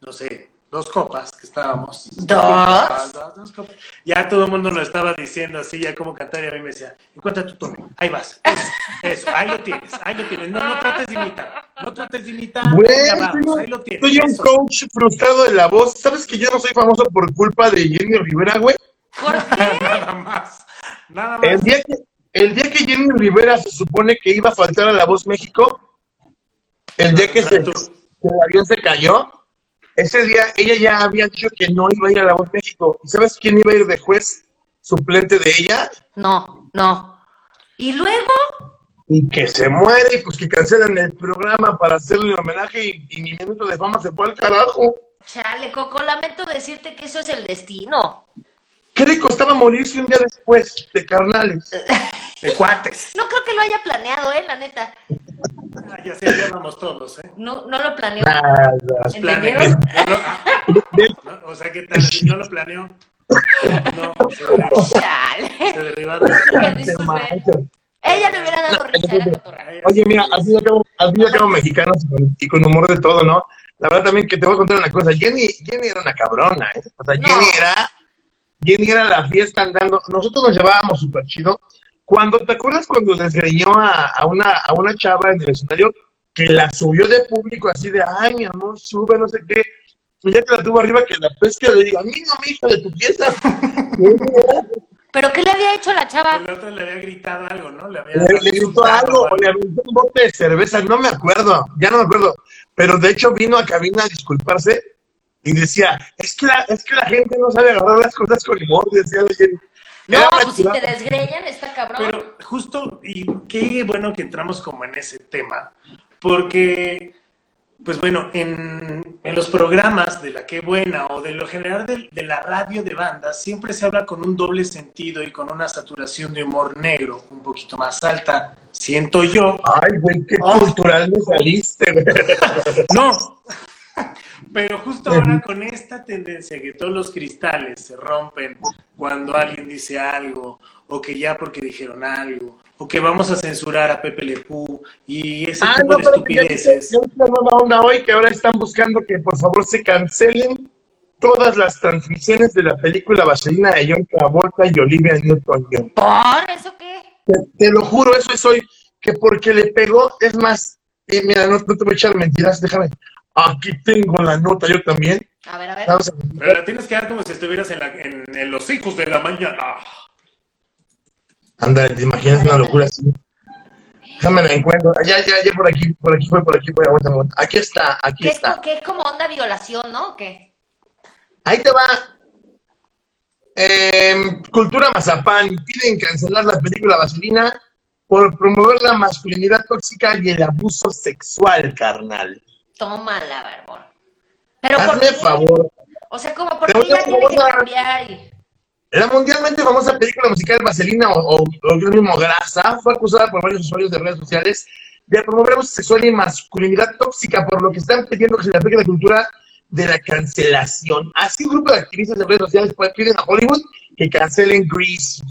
[SPEAKER 2] no sé, dos copas que estábamos.
[SPEAKER 3] ¿Dos?
[SPEAKER 2] copas, dos, dos copas. Ya todo el mundo nos estaba diciendo así, ya como cantar, y a mí me decía, encuentra tu tono, ahí vas, eso, eso, ahí lo tienes, ahí lo tienes, no, no trates de imitar, no trates de imitar, ya vamos, ahí lo
[SPEAKER 4] un-
[SPEAKER 2] tienes.
[SPEAKER 4] soy un
[SPEAKER 2] eso.
[SPEAKER 4] coach frustrado de la voz. ¿Sabes que yo no soy famoso por culpa de Jenny Rivera, güey?
[SPEAKER 3] ¿Por qué? (laughs)
[SPEAKER 2] Nada más, nada
[SPEAKER 4] El
[SPEAKER 2] más.
[SPEAKER 4] día, que, el día que Jenny Rivera se supone que iba a faltar a La Voz México, el día que, se, que el avión se cayó, ese día ella ya había dicho que no iba a ir a La Voz México. ¿Y sabes quién iba a ir de juez suplente de ella?
[SPEAKER 3] No, no. ¿Y luego?
[SPEAKER 4] y que se muere, y pues que cancelan el programa para hacerle homenaje y, y mi minuto de fama se fue al carajo.
[SPEAKER 3] Chale, Coco, lamento decirte que eso es el destino.
[SPEAKER 4] Qué le costaba morirse un día después de carnales.
[SPEAKER 2] De cuates.
[SPEAKER 3] No creo que lo haya planeado, eh, la neta.
[SPEAKER 2] Ah, ya se llamamos todos, ¿eh?
[SPEAKER 3] No, no lo planeó.
[SPEAKER 4] Nada.
[SPEAKER 3] ¿Entendieron?
[SPEAKER 2] No, ah, no, o sea, ¿qué tal? ¿No lo planeó? No, se derribó.
[SPEAKER 3] Chale.
[SPEAKER 2] Se derribaron.
[SPEAKER 3] Ella le hubiera dado risa a la cotorra.
[SPEAKER 4] Oye, mira, al fin y al cabo, al fin y al cabo mexicanos y con, y con humor de todo, ¿no? La verdad también que te voy a contar una cosa. Jenny, Jenny era una cabrona, ¿eh? O sea,
[SPEAKER 3] No.
[SPEAKER 4] Jenny era, Jenny era la fiesta andando. Nosotros nos llevábamos súper chido. Cuando, ¿te acuerdas cuando desgreñó a, a una, a una chava en el escenario que la subió de público así de, ay, mi amor, sube, no sé qué? Y ya que la tuvo arriba, que la pesca le diga, a mí no me hijo de tu fiesta. (laughs)
[SPEAKER 3] ¿Pero qué le había hecho la chava?
[SPEAKER 2] El otro le había gritado algo, ¿no? Le había
[SPEAKER 4] Le, le gritó algo, o le aventó un bote de cerveza, no me acuerdo, ya no me acuerdo. Pero de hecho vino a cabina a disculparse y decía, es que la, es que la gente no sabe agarrar las cosas con humor, decía Jenny.
[SPEAKER 3] No,
[SPEAKER 4] Era
[SPEAKER 3] pues si te desgreñan, está cabrón.
[SPEAKER 2] Pero justo, y qué bueno que entramos como en ese tema, porque, pues bueno, en, en los programas de la Qué Buena o de lo general de, de la radio de bandas, siempre se habla con un doble sentido y con una saturación de humor negro un poquito más alta, siento yo.
[SPEAKER 4] Ay, güey, qué
[SPEAKER 2] Oh.
[SPEAKER 4] cultural me saliste, güey. (laughs)
[SPEAKER 2] No, pero justo ahora con esta tendencia que todos los cristales se rompen cuando alguien dice algo, o que ya porque dijeron algo, o que vamos a censurar a Pepe Le Pew y ese
[SPEAKER 4] Ah,
[SPEAKER 2] tipo
[SPEAKER 4] no,
[SPEAKER 2] de
[SPEAKER 4] pero que ya
[SPEAKER 2] estupideces.
[SPEAKER 4] la nueva onda hoy que ahora están buscando que por favor se cancelen todas las transmisiones de la película Vaselina de John Travolta y Olivia Newton-John.
[SPEAKER 3] ¿Por eso qué?
[SPEAKER 4] Te, te lo juro, eso es hoy, que porque le pegó, es más, eh, mira, no, no te voy a echar mentiras, déjame. Aquí tengo la nota yo también.
[SPEAKER 3] A ver, a ver.
[SPEAKER 4] Vamos a-
[SPEAKER 2] Pero la tienes que dar como si estuvieras en, la- en- en los hijos de la mañana.
[SPEAKER 4] Anda, te imaginas una locura así. Déjame la encuentro. Ah, Ya, ya, ya por aquí, por aquí fue, por aquí fue. Aguanta, aguanta. Aquí está, aquí
[SPEAKER 3] ¿Qué es,
[SPEAKER 4] está.
[SPEAKER 3] qué es como onda violación, ¿no? ¿O ¿Qué?
[SPEAKER 4] Ahí te va. Em, Cultura Mazapán. Piden cancelar la película Vaselina por promover la masculinidad tóxica y el abuso sexual, carnal.
[SPEAKER 3] Tómala, barbón. Pero ¿por
[SPEAKER 4] Hazme favor.
[SPEAKER 3] O sea, como por
[SPEAKER 4] Te
[SPEAKER 3] qué
[SPEAKER 4] voy a
[SPEAKER 3] ya tiene que cambiar y...
[SPEAKER 4] La mundialmente famosa película musical Vaselina o, o, o el mismo Grasa fue acusada por varios usuarios de redes sociales de promover abuso sexual y masculinidad tóxica, por lo que están pidiendo que se le aplique la cultura de la cancelación. Así, un grupo de activistas de redes sociales piden a Hollywood que cancelen Grease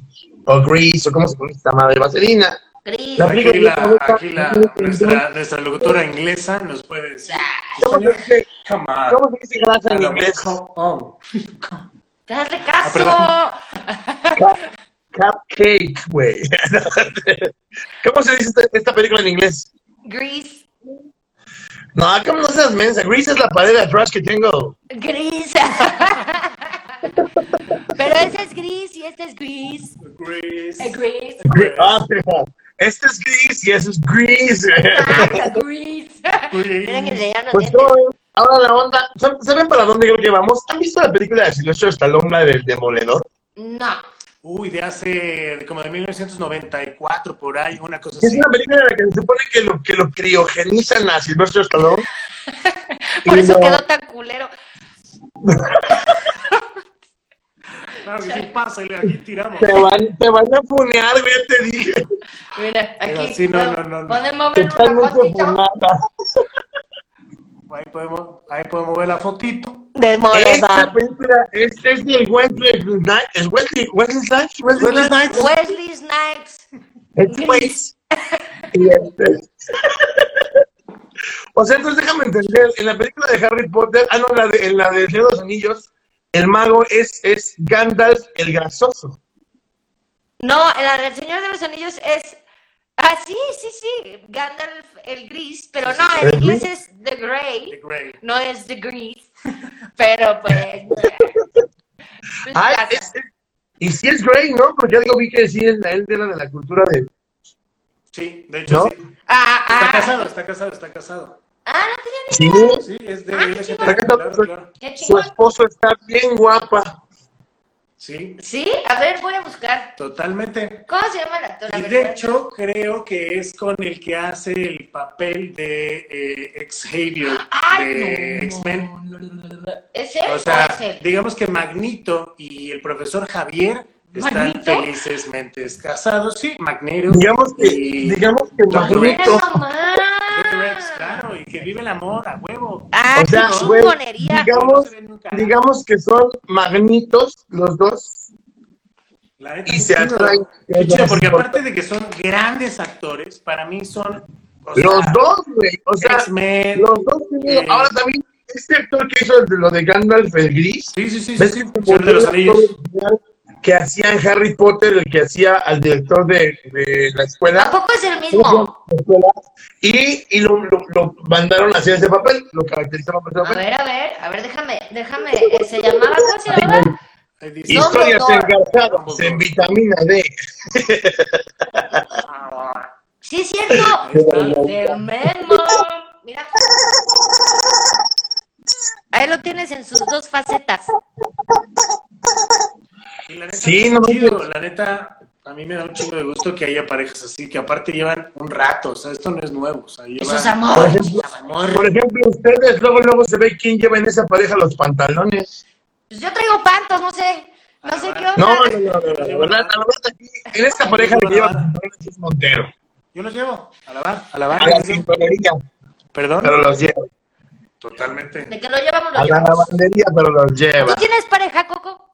[SPEAKER 4] o Grease o cómo se pronuncia esta madre Vaselina.
[SPEAKER 3] Gris.
[SPEAKER 2] Aquí la, aquí la, nuestra, nuestra locutora inglesa nos puede decir.
[SPEAKER 4] ¿Cómo se dice,
[SPEAKER 2] Come on.
[SPEAKER 4] cómo se dice grasa en inglés?
[SPEAKER 3] Hazle
[SPEAKER 2] Ah,
[SPEAKER 3] caso.
[SPEAKER 4] Cupcake, güey. (laughs) ¿Cómo se dice esta, esta película en inglés?
[SPEAKER 3] Gris.
[SPEAKER 4] No, ¿cómo no seas mensa? Grease es la pared de atrás que tengo.
[SPEAKER 3] Gris. (laughs) Pero ese es gris y este es gris.
[SPEAKER 2] Grease.
[SPEAKER 3] Es gris.
[SPEAKER 4] Ah, este es gris y eso es gris.
[SPEAKER 3] Ah, (laughs) gris. Miren que se llaman
[SPEAKER 4] Pues no, ahora la onda. ¿sab- ¿Saben para dónde creo que vamos? ¿Han visto la película de Silvestre Stallone, la del Demoledor?
[SPEAKER 3] No.
[SPEAKER 2] Uy, de hace, de como de 1994, por ahí, una cosa
[SPEAKER 4] Es
[SPEAKER 2] así.
[SPEAKER 4] una película en la que se supone que lo, que lo criogenizan a Silvestre Stallone. (laughs)
[SPEAKER 3] Por
[SPEAKER 4] Y
[SPEAKER 3] eso
[SPEAKER 4] no-
[SPEAKER 3] quedó tan culero. (laughs)
[SPEAKER 2] Claro que sí, pásale, aquí tiramos.
[SPEAKER 4] Te van, te van a funear, güey, te dije.
[SPEAKER 3] Mira, aquí.
[SPEAKER 2] sí, no, no, no, no.
[SPEAKER 3] Podemos ver una.
[SPEAKER 2] Ahí podemos, ahí podemos ver la fotito.
[SPEAKER 3] de
[SPEAKER 4] película es, es del Wesley Snipes. ¿Es Wesley, Wesley Snipes? Wesley
[SPEAKER 2] Wesley
[SPEAKER 4] Snipes.
[SPEAKER 3] Wesley Snipes.
[SPEAKER 4] Este- (laughs) O sea, entonces déjame entender, en la película de Harry Potter, ah, no, la de, en la El de los Anillos, el mago es, es Gandalf el grasoso.
[SPEAKER 3] No, la del Señor de los Anillos es. Ah, sí, sí, sí. Gandalf el gris. Pero no, en
[SPEAKER 4] ¿El
[SPEAKER 3] inglés
[SPEAKER 4] gris?
[SPEAKER 3] es The Grey.
[SPEAKER 2] The Grey.
[SPEAKER 3] No es The Gris. (laughs) Pero pues. pues,
[SPEAKER 4] Ay, es- es- y si es Grey, ¿no? Porque algo vi que sí, él él era de la cultura de...
[SPEAKER 2] Sí, de hecho
[SPEAKER 4] ¿No?
[SPEAKER 2] sí.
[SPEAKER 3] Ah,
[SPEAKER 2] Está
[SPEAKER 3] ah.
[SPEAKER 2] casado, está casado, está casado.
[SPEAKER 3] Ah, no tenía ni
[SPEAKER 4] Sí,
[SPEAKER 2] Sí, es de
[SPEAKER 3] Ah, qué
[SPEAKER 2] claro,
[SPEAKER 4] chingón.
[SPEAKER 2] claro.
[SPEAKER 3] Qué
[SPEAKER 4] su esposo está bien guapa.
[SPEAKER 2] Sí,
[SPEAKER 3] ¿Sí? A ver, voy a buscar.
[SPEAKER 2] totalmente.
[SPEAKER 3] ¿Cómo se llama el actor?
[SPEAKER 2] Y de hecho, creo que es con el que hace el papel de eh, Xavier de
[SPEAKER 3] no.
[SPEAKER 2] X-Men.
[SPEAKER 3] ¿Es él
[SPEAKER 2] O sea,
[SPEAKER 3] o es él?
[SPEAKER 2] digamos que Magneto y el profesor Javier están
[SPEAKER 3] ¿Magneto?
[SPEAKER 2] felices mentes casados. Sí, Magneto.
[SPEAKER 4] Digamos que,
[SPEAKER 2] y
[SPEAKER 4] digamos que
[SPEAKER 2] Doctor
[SPEAKER 4] Magneto,
[SPEAKER 3] ¡Mira nomás!
[SPEAKER 2] Dr. Rex, claro, y que vive el amor a huevo.
[SPEAKER 3] Ah,
[SPEAKER 4] o sea,
[SPEAKER 3] qué chingonería.
[SPEAKER 4] digamos, digamos que son magnitos los dos
[SPEAKER 2] La neta,
[SPEAKER 4] y se atraen.
[SPEAKER 2] Porque aparte de que son grandes actores, para mí son. o sea,
[SPEAKER 4] Los dos, güey, o sea, los dos tienen-
[SPEAKER 2] eh,
[SPEAKER 4] Ahora también, este actor que hizo lo de Gandalf el Gris,
[SPEAKER 2] Sí, sí, sí, sí,
[SPEAKER 4] ¿ves
[SPEAKER 2] sí,
[SPEAKER 4] que
[SPEAKER 2] Señor de los Anillos.
[SPEAKER 4] Que hacía en Harry Potter, el que hacía al director de, de la escuela?
[SPEAKER 3] Tampoco es el mismo.
[SPEAKER 4] Y, y lo, lo, lo mandaron a hacer ese papel, lo caracterizaron por ese
[SPEAKER 3] A ver, a ver, a ver, déjame, déjame. eh, ¿Se llamaba? ¿Cómo se llamaba?
[SPEAKER 4] Historias engarzadas en vitamina D. (laughs)
[SPEAKER 3] Sí, es cierto. Mira. Ahí lo tienes en sus dos facetas.
[SPEAKER 2] Y la neta,
[SPEAKER 4] Sí, no,
[SPEAKER 2] chido,
[SPEAKER 4] pues.
[SPEAKER 2] la neta, a mí me da un chingo de gusto que haya parejas así, que aparte llevan un rato, o sea, esto no es nuevo, o sea.
[SPEAKER 3] Eso es amor.
[SPEAKER 4] Por ejemplo,
[SPEAKER 2] amor.
[SPEAKER 4] por ejemplo, ustedes luego luego se ve quién lleva en esa pareja los pantalones.
[SPEAKER 3] Pues yo traigo pantos, no sé. No sé qué onda.
[SPEAKER 4] No, no, no, no, no, la verdad, la verdad, aquí, en esta pareja le lleva los pantalones es Montero.
[SPEAKER 2] Yo los llevo a lavar, a lavar.
[SPEAKER 4] A la cinturería,
[SPEAKER 2] Perdón.
[SPEAKER 4] pero los lleva.
[SPEAKER 2] Totalmente.
[SPEAKER 3] De que lo llevamos, lo
[SPEAKER 4] A la lavandería, pero los lleva.
[SPEAKER 3] ¿Tú tienes pareja, Coco?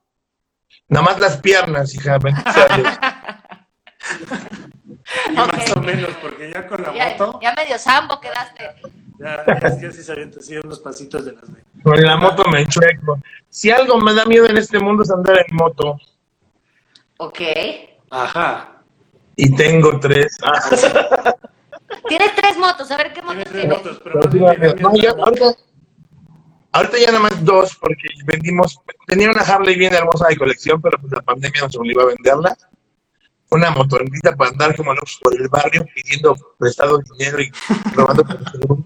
[SPEAKER 4] Nada más las piernas, hija, bendito sea Dios. (laughs)
[SPEAKER 2] Y Más o menos, porque ya con la
[SPEAKER 3] Ya,
[SPEAKER 2] moto,
[SPEAKER 3] ya medio sambo quedaste.
[SPEAKER 2] ya, ya, ya sí se avienta así unos pasitos de las.
[SPEAKER 4] Con la moto me enchueco. Si algo me da miedo en este mundo es andar en moto.
[SPEAKER 3] Ok.
[SPEAKER 2] Ajá.
[SPEAKER 4] Y tengo tres. Ah,
[SPEAKER 3] Tienes tres motos, a ver qué
[SPEAKER 2] Tiene
[SPEAKER 3] motos
[SPEAKER 2] tres
[SPEAKER 3] tienes.
[SPEAKER 2] motos, pero
[SPEAKER 4] no,
[SPEAKER 2] miedo.
[SPEAKER 4] Ahorita, ya nada más dos, porque vendimos, tenía una Harley bien hermosa de colección, pero pues la pandemia nos obligó a venderla. Una motorita para andar como locos por el barrio pidiendo prestado dinero y (laughs) robando por el segundo.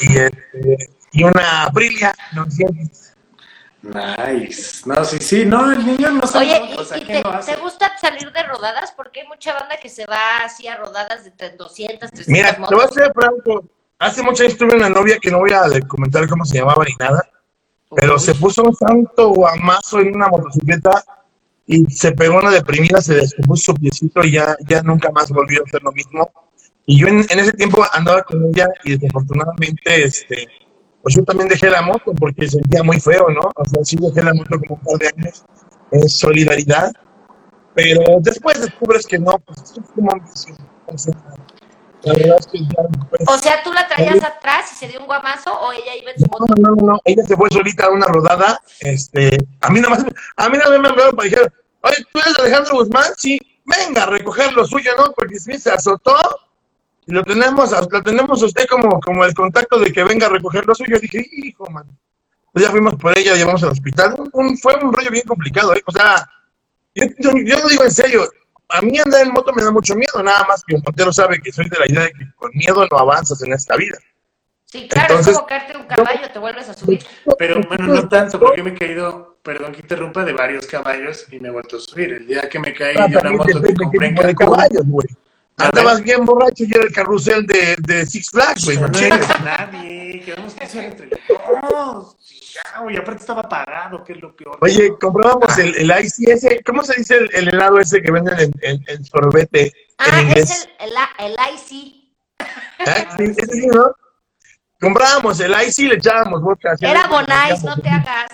[SPEAKER 4] Y, este, y una Aprilia 900.
[SPEAKER 2] Nice. No, sí, sí, no, el niño no sabe.
[SPEAKER 3] Oye,
[SPEAKER 2] o sea,
[SPEAKER 3] ¿y, y
[SPEAKER 2] ¿quién
[SPEAKER 3] te,
[SPEAKER 2] hace?
[SPEAKER 3] te gusta salir de rodadas? Porque hay mucha banda que se va así a rodadas de tre- 200, 300
[SPEAKER 4] Mira, te voy a
[SPEAKER 3] motos.
[SPEAKER 4] ser franco. Hace mucho años tuve una novia que no voy a comentar cómo se llamaba ni nada, pero se puso un santo guamazo en una motocicleta y se pegó una deprimida, se descompuso su piecito y ya, ya nunca más volvió a hacer lo mismo. Y yo en, en ese tiempo andaba con ella y desafortunadamente, este, pues yo también dejé la moto porque sentía muy feo, ¿no? O sea, sí dejé la moto como un par de años en solidaridad, pero después descubres que no, pues es como la verdad es que ya pues,
[SPEAKER 3] O sea, ¿tú la traías atrás y se dio un guamazo o ella iba en su moto?
[SPEAKER 4] no, no, no, ella se fue solita a una rodada, este, a mí nada más, a mí nada más me hablaron para decir, oye, ¿tú eres Alejandro Guzmán? Sí, venga a recoger lo suyo, ¿no? Porque sí, se azotó y lo tenemos, lo tenemos usted como, como el contacto de que venga a recoger lo suyo. dije, hijo, man. Pues ya fuimos por ella, la llevamos al hospital. Un- fue un rollo bien complicado, ¿eh? O sea, yo, yo, yo lo digo en serio, a mí andar en moto me da mucho miedo, nada más que Montero sabe que soy de la idea de que con miedo no avanzas en esta vida.
[SPEAKER 3] Sí, claro,
[SPEAKER 4] Entonces-
[SPEAKER 3] es como caerte de un caballo, te vuelves a subir.
[SPEAKER 2] Pero bueno, no tanto, porque yo me he caído, perdón que interrumpa, de varios caballos y me he vuelto a subir. El día que me caí
[SPEAKER 4] Ah,
[SPEAKER 2] de una
[SPEAKER 4] también
[SPEAKER 2] moto que compré en Cancún,
[SPEAKER 4] caballos, güey. Andabas bien borracho y era el carrusel de, de Six Flags, güey.
[SPEAKER 2] no
[SPEAKER 4] no
[SPEAKER 2] eres nadie, quedamos que ser entre todos. Y aparte estaba pagado, que es lo peor.
[SPEAKER 4] Oye, comprábamos el, el icy ese, ¿cómo se dice el, el helado ese que venden en, en, en sorbete
[SPEAKER 3] Ah,
[SPEAKER 4] en
[SPEAKER 3] es el, el, el IC.
[SPEAKER 4] ¿Ah? Sí, ese sí, ¿no? Comprábamos el icy y le echábamos vodka.
[SPEAKER 3] Era Bonais, no te hagas.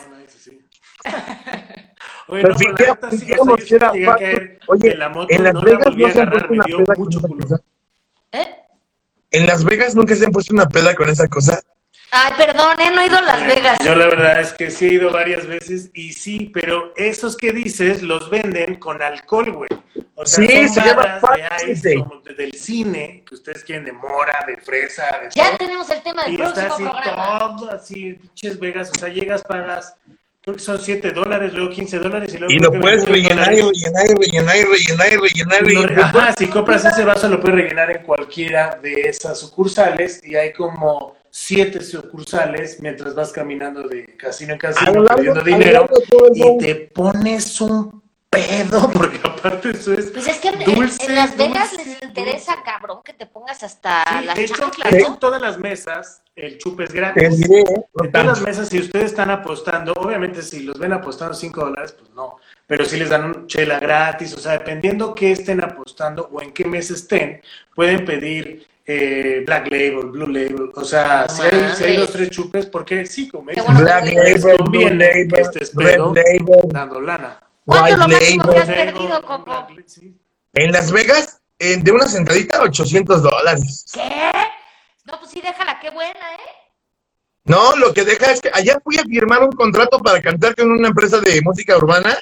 [SPEAKER 2] Oye,
[SPEAKER 4] Pero si
[SPEAKER 2] la
[SPEAKER 4] qué-
[SPEAKER 2] neta, sí, o sea,
[SPEAKER 4] digamos
[SPEAKER 2] yo
[SPEAKER 4] que era
[SPEAKER 2] sí llegué a
[SPEAKER 4] fácil.
[SPEAKER 2] caer
[SPEAKER 4] Oye,
[SPEAKER 2] de la moto,
[SPEAKER 4] en Las
[SPEAKER 2] no la
[SPEAKER 4] Vegas
[SPEAKER 2] volví
[SPEAKER 4] no
[SPEAKER 2] a
[SPEAKER 4] se han
[SPEAKER 2] agarrar,
[SPEAKER 4] puesto
[SPEAKER 2] me
[SPEAKER 4] una
[SPEAKER 2] dio mucho culo.
[SPEAKER 3] ¿Eh?
[SPEAKER 4] En Las Vegas nunca se han puesto una peda con esa cosa.
[SPEAKER 3] Ay, perdón, ¿eh? No he ido a Las Vegas.
[SPEAKER 2] Yo la verdad es que sí he ido varias veces y sí, pero esos que dices los venden con alcohol, güey. O sea,
[SPEAKER 4] Sí,
[SPEAKER 2] son
[SPEAKER 4] se llama
[SPEAKER 2] de ice como de- del cine, que ustedes quieren de mora, de fresa, de
[SPEAKER 3] Ya
[SPEAKER 2] todo.
[SPEAKER 3] tenemos el tema del
[SPEAKER 2] Y está así
[SPEAKER 3] programa.
[SPEAKER 2] todo, así, pinches Vegas, o sea, llegas, pagas, creo que son 7 dólares, luego 15 dólares y luego...
[SPEAKER 4] Y lo puedes
[SPEAKER 2] 21
[SPEAKER 4] rellenar y rellenar y rellenar y rellenar y rellenar y rellenar.
[SPEAKER 2] Ajá, si compras ese vaso lo puedes rellenar en cualquiera de esas sucursales y hay como siete sucursales mientras vas caminando de casino en casino perdiendo dinero y te pones un pedo, (laughs) porque aparte eso es
[SPEAKER 3] Pues es que en,
[SPEAKER 2] dulce,
[SPEAKER 3] en Las Vegas
[SPEAKER 2] dulce,
[SPEAKER 3] les interesa, cabrón, que te pongas hasta
[SPEAKER 2] Sí,
[SPEAKER 3] las
[SPEAKER 2] de hecho,
[SPEAKER 3] chanclas,
[SPEAKER 2] de hecho,
[SPEAKER 3] ¿no?
[SPEAKER 2] en todas las mesas el chupe es gratis. En todas las mesas, si ustedes están apostando, obviamente si los ven apostando 5 dólares, pues no. Pero si les dan un chela gratis, o sea, dependiendo qué estén apostando o en qué mes estén, pueden pedir eh, Black Label, Blue Label. O sea, si hay, si hay dos, tres chupes, porque sí, como
[SPEAKER 4] Black Label, Blue Label, Red
[SPEAKER 2] pedo
[SPEAKER 4] Label,
[SPEAKER 2] dando lana.
[SPEAKER 3] ¿Cuánto es lo máximo que has perdido, Coco?
[SPEAKER 4] En Las Vegas, eh, de una sentadita, 800 dólares.
[SPEAKER 3] ¿Qué? No, pues sí, déjala, qué buena, ¿eh?
[SPEAKER 4] No, lo que deja es que allá fui a firmar un contrato para cantar con una empresa de música urbana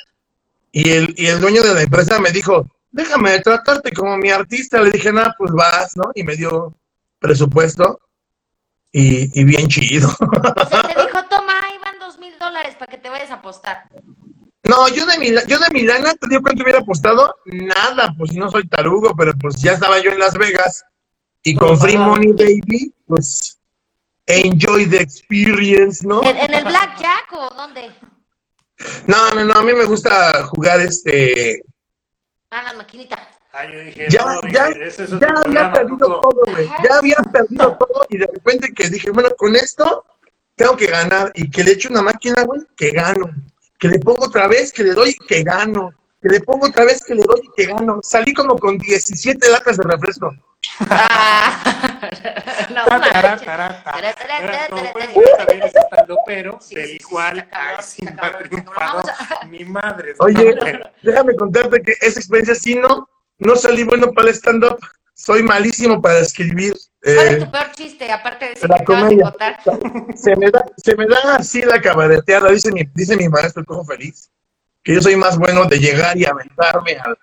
[SPEAKER 4] y el, y el dueño de la empresa me dijo, déjame tratarte como mi artista. Le dije, nada, pues vas, ¿no? Y me dio presupuesto y, y bien chido.
[SPEAKER 3] O sea, te (laughs) dijo, toma, ahí van dos mil dólares para que te vayas a apostar.
[SPEAKER 4] No, yo de mi, la- yo de mi lana, te digo cuánto hubiera apostado, nada, pues no soy tarugo, pero pues ya estaba yo en Las Vegas y con Free Money Baby, pues enjoy the experience, ¿no?
[SPEAKER 3] ¿En, en el Blackjack o dónde?
[SPEAKER 4] No, no, no, a mí me gusta jugar este.
[SPEAKER 3] Ah, las maquinitas.
[SPEAKER 2] Ah, yo dije,
[SPEAKER 4] Ya,
[SPEAKER 2] no,
[SPEAKER 4] ya,
[SPEAKER 2] dije, ese es
[SPEAKER 4] ya había perdido todo, güey. Ya había perdido todo y de repente que dije, bueno, con esto tengo que ganar y que le echo una máquina, güey, que gano. Que le pongo otra vez, que le doy, que gano. Que le pongo otra vez, que le doy, que gano. Salí como con 17 latas de refresco.
[SPEAKER 3] Ah. (laughs) no,
[SPEAKER 2] estando pero del cual (laughs) mi madre.
[SPEAKER 4] Oye, déjame contarte que esa experiencia sí no, no salí bueno para el stand-up. Soy malísimo para escribir.
[SPEAKER 3] ¿Cuál
[SPEAKER 4] eh,
[SPEAKER 3] es tu peor chiste, aparte de
[SPEAKER 4] la
[SPEAKER 3] de
[SPEAKER 4] comedia.
[SPEAKER 3] contar?
[SPEAKER 4] se me da, se me da así la cabareteada, dice mi, dice mi maestro el cojo feliz, que yo soy más bueno de llegar y aventarme a-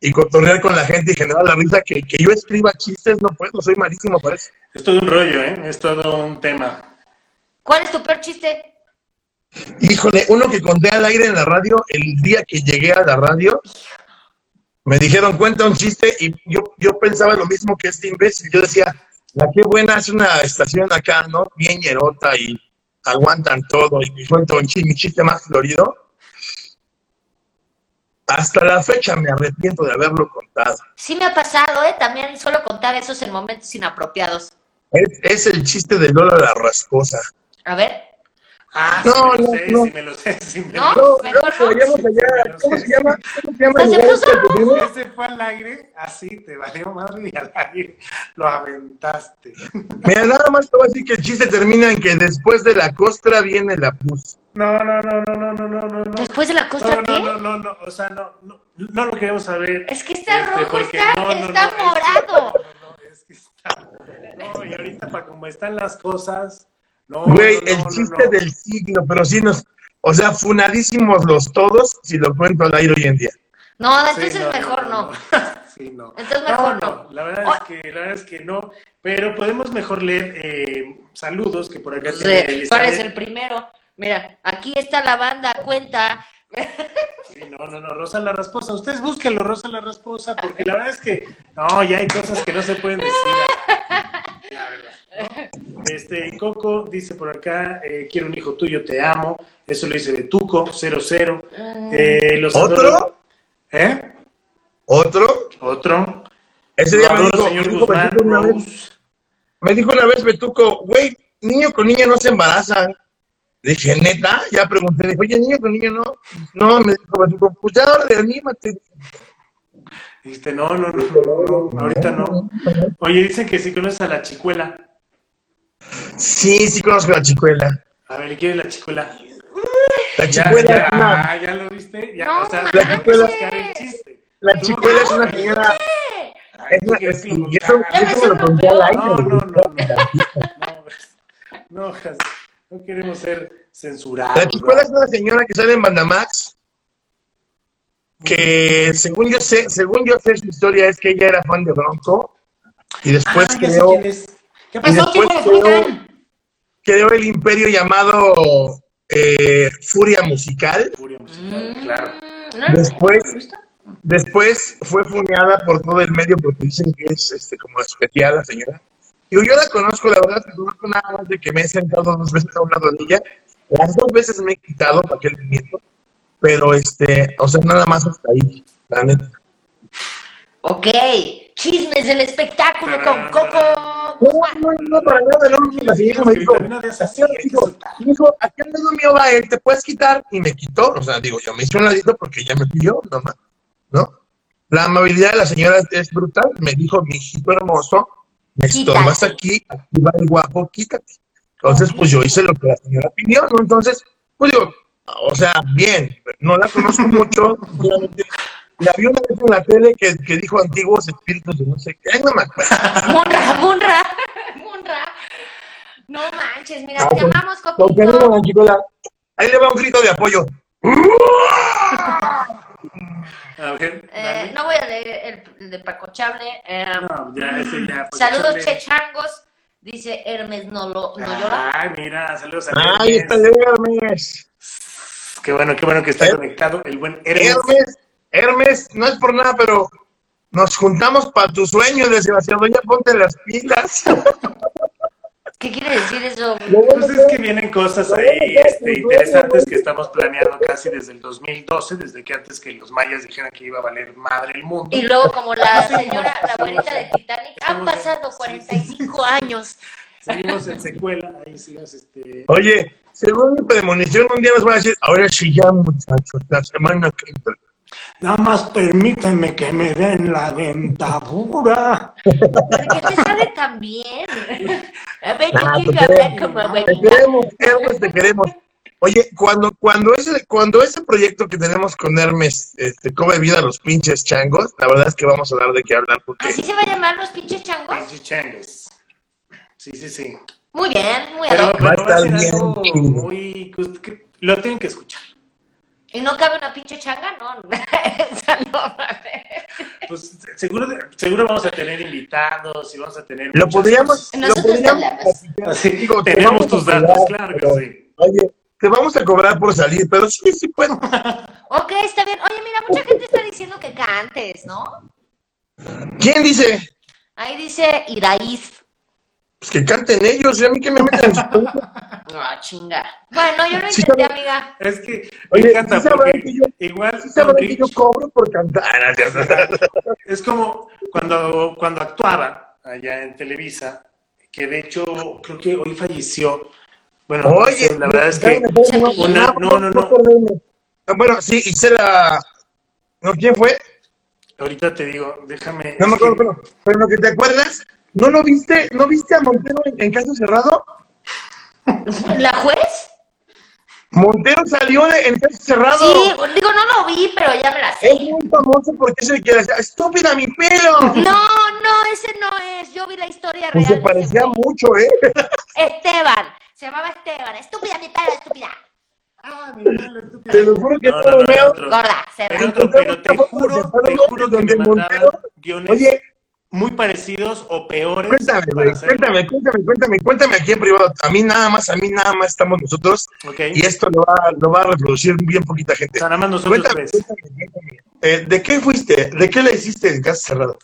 [SPEAKER 4] y cotorrear con la gente y generar la risa que, que yo escriba chistes, no puedo, soy malísimo para eso.
[SPEAKER 2] Es todo un rollo, ¿eh? Es todo un tema.
[SPEAKER 3] ¿Cuál es tu peor chiste?
[SPEAKER 4] Híjole, uno que conté al aire en la radio, el día que llegué a la radio, me dijeron, cuenta un chiste, y yo, yo pensaba lo mismo que este imbécil. Yo decía, la qué buena es una estación acá, ¿no? Bien hierota y aguantan todo, y cuento un chiste, mi chiste más florido. Hasta la fecha me arrepiento de haberlo contado.
[SPEAKER 3] Sí me ha pasado, ¿eh? También suelo contar esos en momentos inapropiados.
[SPEAKER 4] Es, es el chiste de Lola la rasposa.
[SPEAKER 3] A ver.
[SPEAKER 2] Ah,
[SPEAKER 4] No,
[SPEAKER 2] sí me lo
[SPEAKER 4] no,
[SPEAKER 2] sé,
[SPEAKER 4] no.
[SPEAKER 2] sí me lo sé, sí me
[SPEAKER 3] No.
[SPEAKER 2] lo
[SPEAKER 4] No, vayamos allá. ¿Cómo se llama? ¿Cómo se llama?
[SPEAKER 3] Pues
[SPEAKER 4] el
[SPEAKER 3] se
[SPEAKER 4] lugar
[SPEAKER 3] puso
[SPEAKER 4] este que?
[SPEAKER 2] Ese fue al aire, así te valió madre y al aire lo aventaste.
[SPEAKER 4] Mira, nada más te voy a decir que el chiste termina en que después de la costra viene la pus.
[SPEAKER 2] No, no, no, no, no, no, no, no. no.
[SPEAKER 3] Después de la costra,
[SPEAKER 2] no,
[SPEAKER 3] ¿qué?
[SPEAKER 2] no, no, no, no, o sea, no, no, no lo queremos saber.
[SPEAKER 3] Es que está
[SPEAKER 2] Este,
[SPEAKER 3] rojo, está,
[SPEAKER 2] no, no, no,
[SPEAKER 3] está morado.
[SPEAKER 2] No, no, es que está. No, y ahorita para como están las cosas. No,
[SPEAKER 4] Güey,
[SPEAKER 2] no,
[SPEAKER 4] el
[SPEAKER 2] no,
[SPEAKER 4] chiste
[SPEAKER 2] no.
[SPEAKER 4] del siglo, pero sí nos. O sea, funadísimos los todos si lo cuento al aire hoy en día.
[SPEAKER 3] No,
[SPEAKER 2] Sí,
[SPEAKER 3] entonces
[SPEAKER 2] no,
[SPEAKER 3] mejor no. (laughs)
[SPEAKER 2] Sí, no.
[SPEAKER 3] Entonces mejor no.
[SPEAKER 2] La verdad es que, la verdad es que no. Pero podemos mejor leer eh, saludos que por acá
[SPEAKER 3] Pues,
[SPEAKER 2] tiene
[SPEAKER 3] ¿Cuál
[SPEAKER 2] Elizabeth.
[SPEAKER 3] es el primero? Mira, aquí está la banda, cuenta.
[SPEAKER 2] Sí, no, no, no, Rosa la Rasposa. Ustedes búsquenlo, Rosa la Rasposa, porque la verdad es que no, ya hay cosas que no se pueden decir. (laughs) La verdad. Este, Coco dice por acá, eh, quiero un hijo tuyo, te amo. Eso lo dice Betuco, 00. Eh, los
[SPEAKER 4] ¿Otro?
[SPEAKER 2] adoro- ¿Eh?
[SPEAKER 4] Otro,
[SPEAKER 2] Otro.
[SPEAKER 4] ese día me dijo,
[SPEAKER 2] señor
[SPEAKER 4] me dijo
[SPEAKER 2] Guzmán,
[SPEAKER 4] una vez, me dijo una vez Betuco, güey, niño con niña no se embarazan. Le dije, neta, ya pregunté, dijo, oye, niño con niña no. No, me dijo Betuco, pues ya, órale, anímate.
[SPEAKER 2] Dijiste, no, no, no, no, no, ahorita no. Oye, dicen que si conoces a la chicuela.
[SPEAKER 4] Sí, sí conozco a la chicuela.
[SPEAKER 2] A ver, ¿quién es la chicuela?
[SPEAKER 4] La chicuela
[SPEAKER 2] ya,
[SPEAKER 4] es una,
[SPEAKER 2] ah, ya lo viste. Ya,
[SPEAKER 3] No
[SPEAKER 2] o sea, la chicuela buscar el chiste.
[SPEAKER 4] la chicuela es una señora,
[SPEAKER 2] Ay,
[SPEAKER 4] es
[SPEAKER 2] ¿tú
[SPEAKER 4] una, es,
[SPEAKER 2] que lo
[SPEAKER 4] y eso, lo conté al aire.
[SPEAKER 2] No, no, no, no. No, no, Jas, no queremos ser censurados.
[SPEAKER 4] La chicuela es una señora que sale en Bandamax, que según yo sé, según yo sé su historia es que ella era fan de Bronco y después
[SPEAKER 2] Ah, ya sé
[SPEAKER 4] creó,
[SPEAKER 2] quién es. ¿Qué
[SPEAKER 4] y
[SPEAKER 2] pasó,
[SPEAKER 4] después
[SPEAKER 2] chicos?
[SPEAKER 4] creó, creó el imperio llamado eh, Furia Musical.
[SPEAKER 2] Furia musical, claro.
[SPEAKER 3] Mm, ¿no?
[SPEAKER 4] Después, después fue funeada por todo el medio porque dicen que es este, como especial la señora. Digo, yo la conozco, la verdad, que conozco nada más de que me he sentado dos veces a un lado de ella. Las dos veces me he quitado, para que le miento. Pero, este, o sea, nada más hasta ahí, la neta.
[SPEAKER 3] Ok, chismes del espectáculo con Coco.
[SPEAKER 4] No, no, no, para nada, no, la señora me dijo,
[SPEAKER 2] Vitamina D es así,
[SPEAKER 4] "Así,
[SPEAKER 2] hay que
[SPEAKER 4] dijo,
[SPEAKER 2] soltar.
[SPEAKER 4] me dijo, aquí al lado mío va él, te puedes quitar, y me quitó, o sea, digo, yo me hice un ladito porque ella me pidió, nomás, ¿no? La amabilidad de la señora es brutal, me dijo, mi hijito hermoso, me estorbas aquí, aquí va el guapo, quítate. Entonces, pues yo hice lo que la señora pidió, ¿no? Entonces, pues digo, o sea, bien, no la conozco mucho, solamente la vi una vez en la tele que, que dijo antiguos espíritus de no sé qué, no me acuerdo.
[SPEAKER 3] Munra, Munra, Munra. No manches, mira, te amamos,
[SPEAKER 4] Chicola. Ahí le va un grito de apoyo.
[SPEAKER 2] A ver,
[SPEAKER 3] Eh, no voy a leer el, el de Paco Chable. eh,
[SPEAKER 2] No, ya, ese ya. pues,
[SPEAKER 3] saludos,
[SPEAKER 2] échale.
[SPEAKER 3] chechangos. Dice Hermes no, lo, no llora.
[SPEAKER 2] Ay, mira, saludos a
[SPEAKER 4] Ahí
[SPEAKER 2] Hermes.
[SPEAKER 4] está el Hermes.
[SPEAKER 2] Qué bueno, qué bueno que está
[SPEAKER 4] Eh,
[SPEAKER 2] conectado el buen Hermes.
[SPEAKER 4] Hermes, Hermes, no es por nada, pero nos juntamos para tu sueño, desgraciado. Ya ponte las pilas. (laughs)
[SPEAKER 3] ¿Qué quiere decir eso?
[SPEAKER 2] Pues es que vienen cosas ahí este, interesantes que estamos planeando casi desde el 2012, desde que antes que los mayas dijeran que iba a valer madre el mundo.
[SPEAKER 3] Y luego, como la señora, la abuelita de Titanic, han pasado 45 años.
[SPEAKER 2] Seguimos en secuela, ahí sigas este...
[SPEAKER 4] Oye, según mi premonición, un día nos van a decir, ahora sí ya, muchachos, la semana que entra.
[SPEAKER 2] Nada más permíteme que me den la dentadura.
[SPEAKER 3] ¿Por qué te sale tan bien? A ver,
[SPEAKER 4] Ah,
[SPEAKER 3] chiquito,
[SPEAKER 4] te
[SPEAKER 3] a ver,
[SPEAKER 4] queremos,
[SPEAKER 3] como
[SPEAKER 4] te queremos, Hermes, te queremos. Oye, cuando, cuando, ese, cuando ese proyecto que tenemos con Hermes este, come vida a los pinches changos, la verdad es que vamos a dar de qué hablar porque
[SPEAKER 3] ¿Así se va a llamar los pinches changos?
[SPEAKER 2] Pinche changues. Sí, sí, sí.
[SPEAKER 3] Muy bien, muy
[SPEAKER 2] Pero,
[SPEAKER 3] bien.
[SPEAKER 4] Va a
[SPEAKER 2] pero va a
[SPEAKER 4] estar bien
[SPEAKER 2] muy... que Lo tienen que escuchar.
[SPEAKER 3] ¿Y no cabe una pinche changa? No, esa no. (laughs)
[SPEAKER 2] Pues seguro, seguro vamos a tener invitados y vamos a tener...
[SPEAKER 4] lo podríamos,
[SPEAKER 2] cosas.
[SPEAKER 4] lo podríamos.
[SPEAKER 2] Así,
[SPEAKER 4] Digo, te
[SPEAKER 2] tenemos tus
[SPEAKER 4] cobrar,
[SPEAKER 2] datos, claro que
[SPEAKER 4] pero,
[SPEAKER 2] sí.
[SPEAKER 4] Oye, te vamos a cobrar por salir, pero sí, sí puedo.
[SPEAKER 3] Ok, está bien. Oye, mira, mucha gente está diciendo que cantes, ¿no?
[SPEAKER 4] ¿Quién dice?
[SPEAKER 3] Ahí dice Iraíz.
[SPEAKER 4] Pues que canten ellos, y a mí que me meten en su (laughs)
[SPEAKER 3] No, chinga. Bueno, yo lo
[SPEAKER 4] Sí,
[SPEAKER 3] intenté,
[SPEAKER 4] sabe-
[SPEAKER 3] amiga.
[SPEAKER 2] Es que
[SPEAKER 4] Oye,
[SPEAKER 2] me encanta
[SPEAKER 4] ¿sí sabrán
[SPEAKER 2] porque
[SPEAKER 4] que yo-
[SPEAKER 2] igual
[SPEAKER 4] ¿Sí sabrán que yo cobro por cantar? (laughs)
[SPEAKER 2] Es como cuando, cuando actuaba allá en Televisa, que de hecho creo que hoy falleció. Bueno, no
[SPEAKER 4] Oye,
[SPEAKER 2] sé, la verdad es que una- no, no, no.
[SPEAKER 4] Ah, Bueno, sí, Isela. ¿No? ¿Quién fue?
[SPEAKER 2] ahorita te digo, déjame.
[SPEAKER 4] No me acuerdo, pero, pero lo que te acuerdas, ¿no lo viste? ¿No viste a Montero en, en caso cerrado?
[SPEAKER 3] ¿La juez?
[SPEAKER 4] Montero salió de- en caso cerrado.
[SPEAKER 3] Sí, digo, no lo vi, pero ya me la sé.
[SPEAKER 4] Es muy famoso porque es el que decía, estúpida mi pelo.
[SPEAKER 3] No, no, ese no es. Yo vi la historia
[SPEAKER 4] Pues
[SPEAKER 3] real.
[SPEAKER 4] se parecía mucho, ¿eh?
[SPEAKER 3] Esteban. Se llamaba Esteban. Estúpida, mi pelo, estúpida.
[SPEAKER 2] Ah, mira, la estúpida.
[SPEAKER 4] Te lo juro que
[SPEAKER 2] No,
[SPEAKER 4] todo
[SPEAKER 2] no, no,
[SPEAKER 4] veo.
[SPEAKER 2] otro.
[SPEAKER 3] Gorda, se
[SPEAKER 2] Pero, pero te juro, te juro que me
[SPEAKER 4] Montero- Oye,
[SPEAKER 2] muy parecidos o peores.
[SPEAKER 4] cuéntame, cuéntame, cuéntame, cuéntame, cuéntame aquí en privado. A mí nada más, a mí nada más estamos nosotros y esto lo va, lo va a reproducir bien poquita
[SPEAKER 2] O
[SPEAKER 4] gente.
[SPEAKER 2] sea, nada más nosotros
[SPEAKER 4] Cuéntame,
[SPEAKER 2] tres.
[SPEAKER 4] cuéntame, cuéntame. Eh, ¿De qué fuiste? ¿De qué le hiciste en caso cerrado?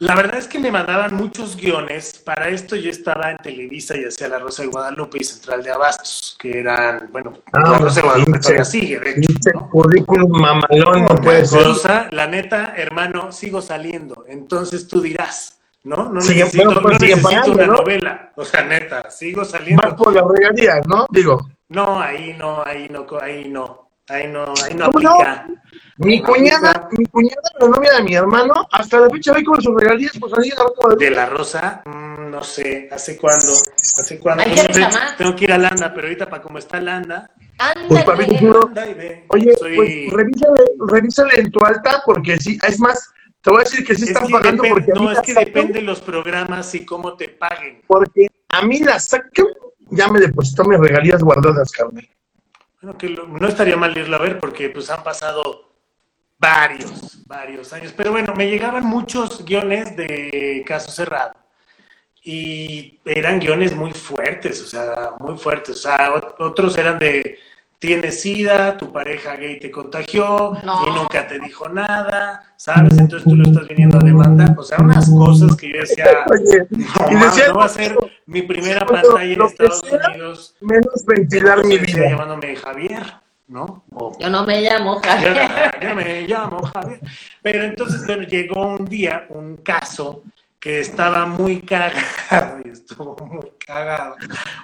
[SPEAKER 2] La verdad es que me mandaban muchos guiones. Para esto yo estaba en Televisa y hacía La Rosa de Guadalupe y Central de Abastos, que eran, bueno,
[SPEAKER 4] Ah,
[SPEAKER 2] La Rosa de Guadalupe todavía sigue, de hecho. ¿no?
[SPEAKER 4] currículum mamalón, no puede ser.
[SPEAKER 2] Cosa, la neta, hermano, sigo saliendo. Entonces tú dirás, ¿no? No
[SPEAKER 4] Sigue-
[SPEAKER 2] necesito,
[SPEAKER 4] bueno, pues
[SPEAKER 2] no necesito
[SPEAKER 4] pagando,
[SPEAKER 2] una
[SPEAKER 4] ¿no?
[SPEAKER 2] novela. O sea, neta, sigo saliendo.
[SPEAKER 4] por las regalías, ¿no? Digo,
[SPEAKER 2] No, ahí no, ahí no, ahí no. Ahí no, ahí no
[SPEAKER 4] ¿Cómo no? Mi
[SPEAKER 2] No,
[SPEAKER 4] cuñada, mi cuñada, la novia de mi hermano, hasta la fecha ve con sus regalías, pues ahí la como
[SPEAKER 2] De la Rosa, mm, no sé, ¿hace cuándo? ¿Hace cuándo? No sé, tengo que ir a Landa, pero ahorita para cómo está Landa,
[SPEAKER 4] Pues para mí,
[SPEAKER 2] ve.
[SPEAKER 4] Oye,
[SPEAKER 2] Soy-
[SPEAKER 4] pues revísale, revísale en tu alta, porque sí, es más, te voy a decir que sí
[SPEAKER 2] es
[SPEAKER 4] están
[SPEAKER 2] que
[SPEAKER 4] pagando porque a mí
[SPEAKER 2] no, es que
[SPEAKER 4] sacan,
[SPEAKER 2] depende de los programas y cómo te paguen.
[SPEAKER 4] porque a mí la sacan, ya me depositó mis regalías guardadas, carnal.
[SPEAKER 2] Bueno, que lo- no estaría mal irlo a ver porque pues han pasado varios, varios años. Pero bueno, me llegaban muchos guiones de caso cerrado. Y eran guiones muy fuertes, o sea, muy fuertes. O sea, ot- otros eran de tienes sida, tu pareja gay te contagió
[SPEAKER 3] No.
[SPEAKER 2] y nunca te dijo nada, ¿sabes? Entonces tú lo estás viniendo a demandar. O sea, unas cosas que yo decía, (laughs)
[SPEAKER 4] Oye,
[SPEAKER 2] no,
[SPEAKER 4] y decía
[SPEAKER 2] no va a ser mi primera pantalla en Estados
[SPEAKER 4] sea,
[SPEAKER 2] Unidos.
[SPEAKER 4] menos ventilar mi vida.
[SPEAKER 2] llamándome Javier, ¿no? O
[SPEAKER 3] Yo no me llamo
[SPEAKER 2] yo,
[SPEAKER 3] Javier.
[SPEAKER 2] yo me llamo Javier. Pero entonces, bueno, llegó un día un caso que estaba muy cagado y estuvo muy cagado.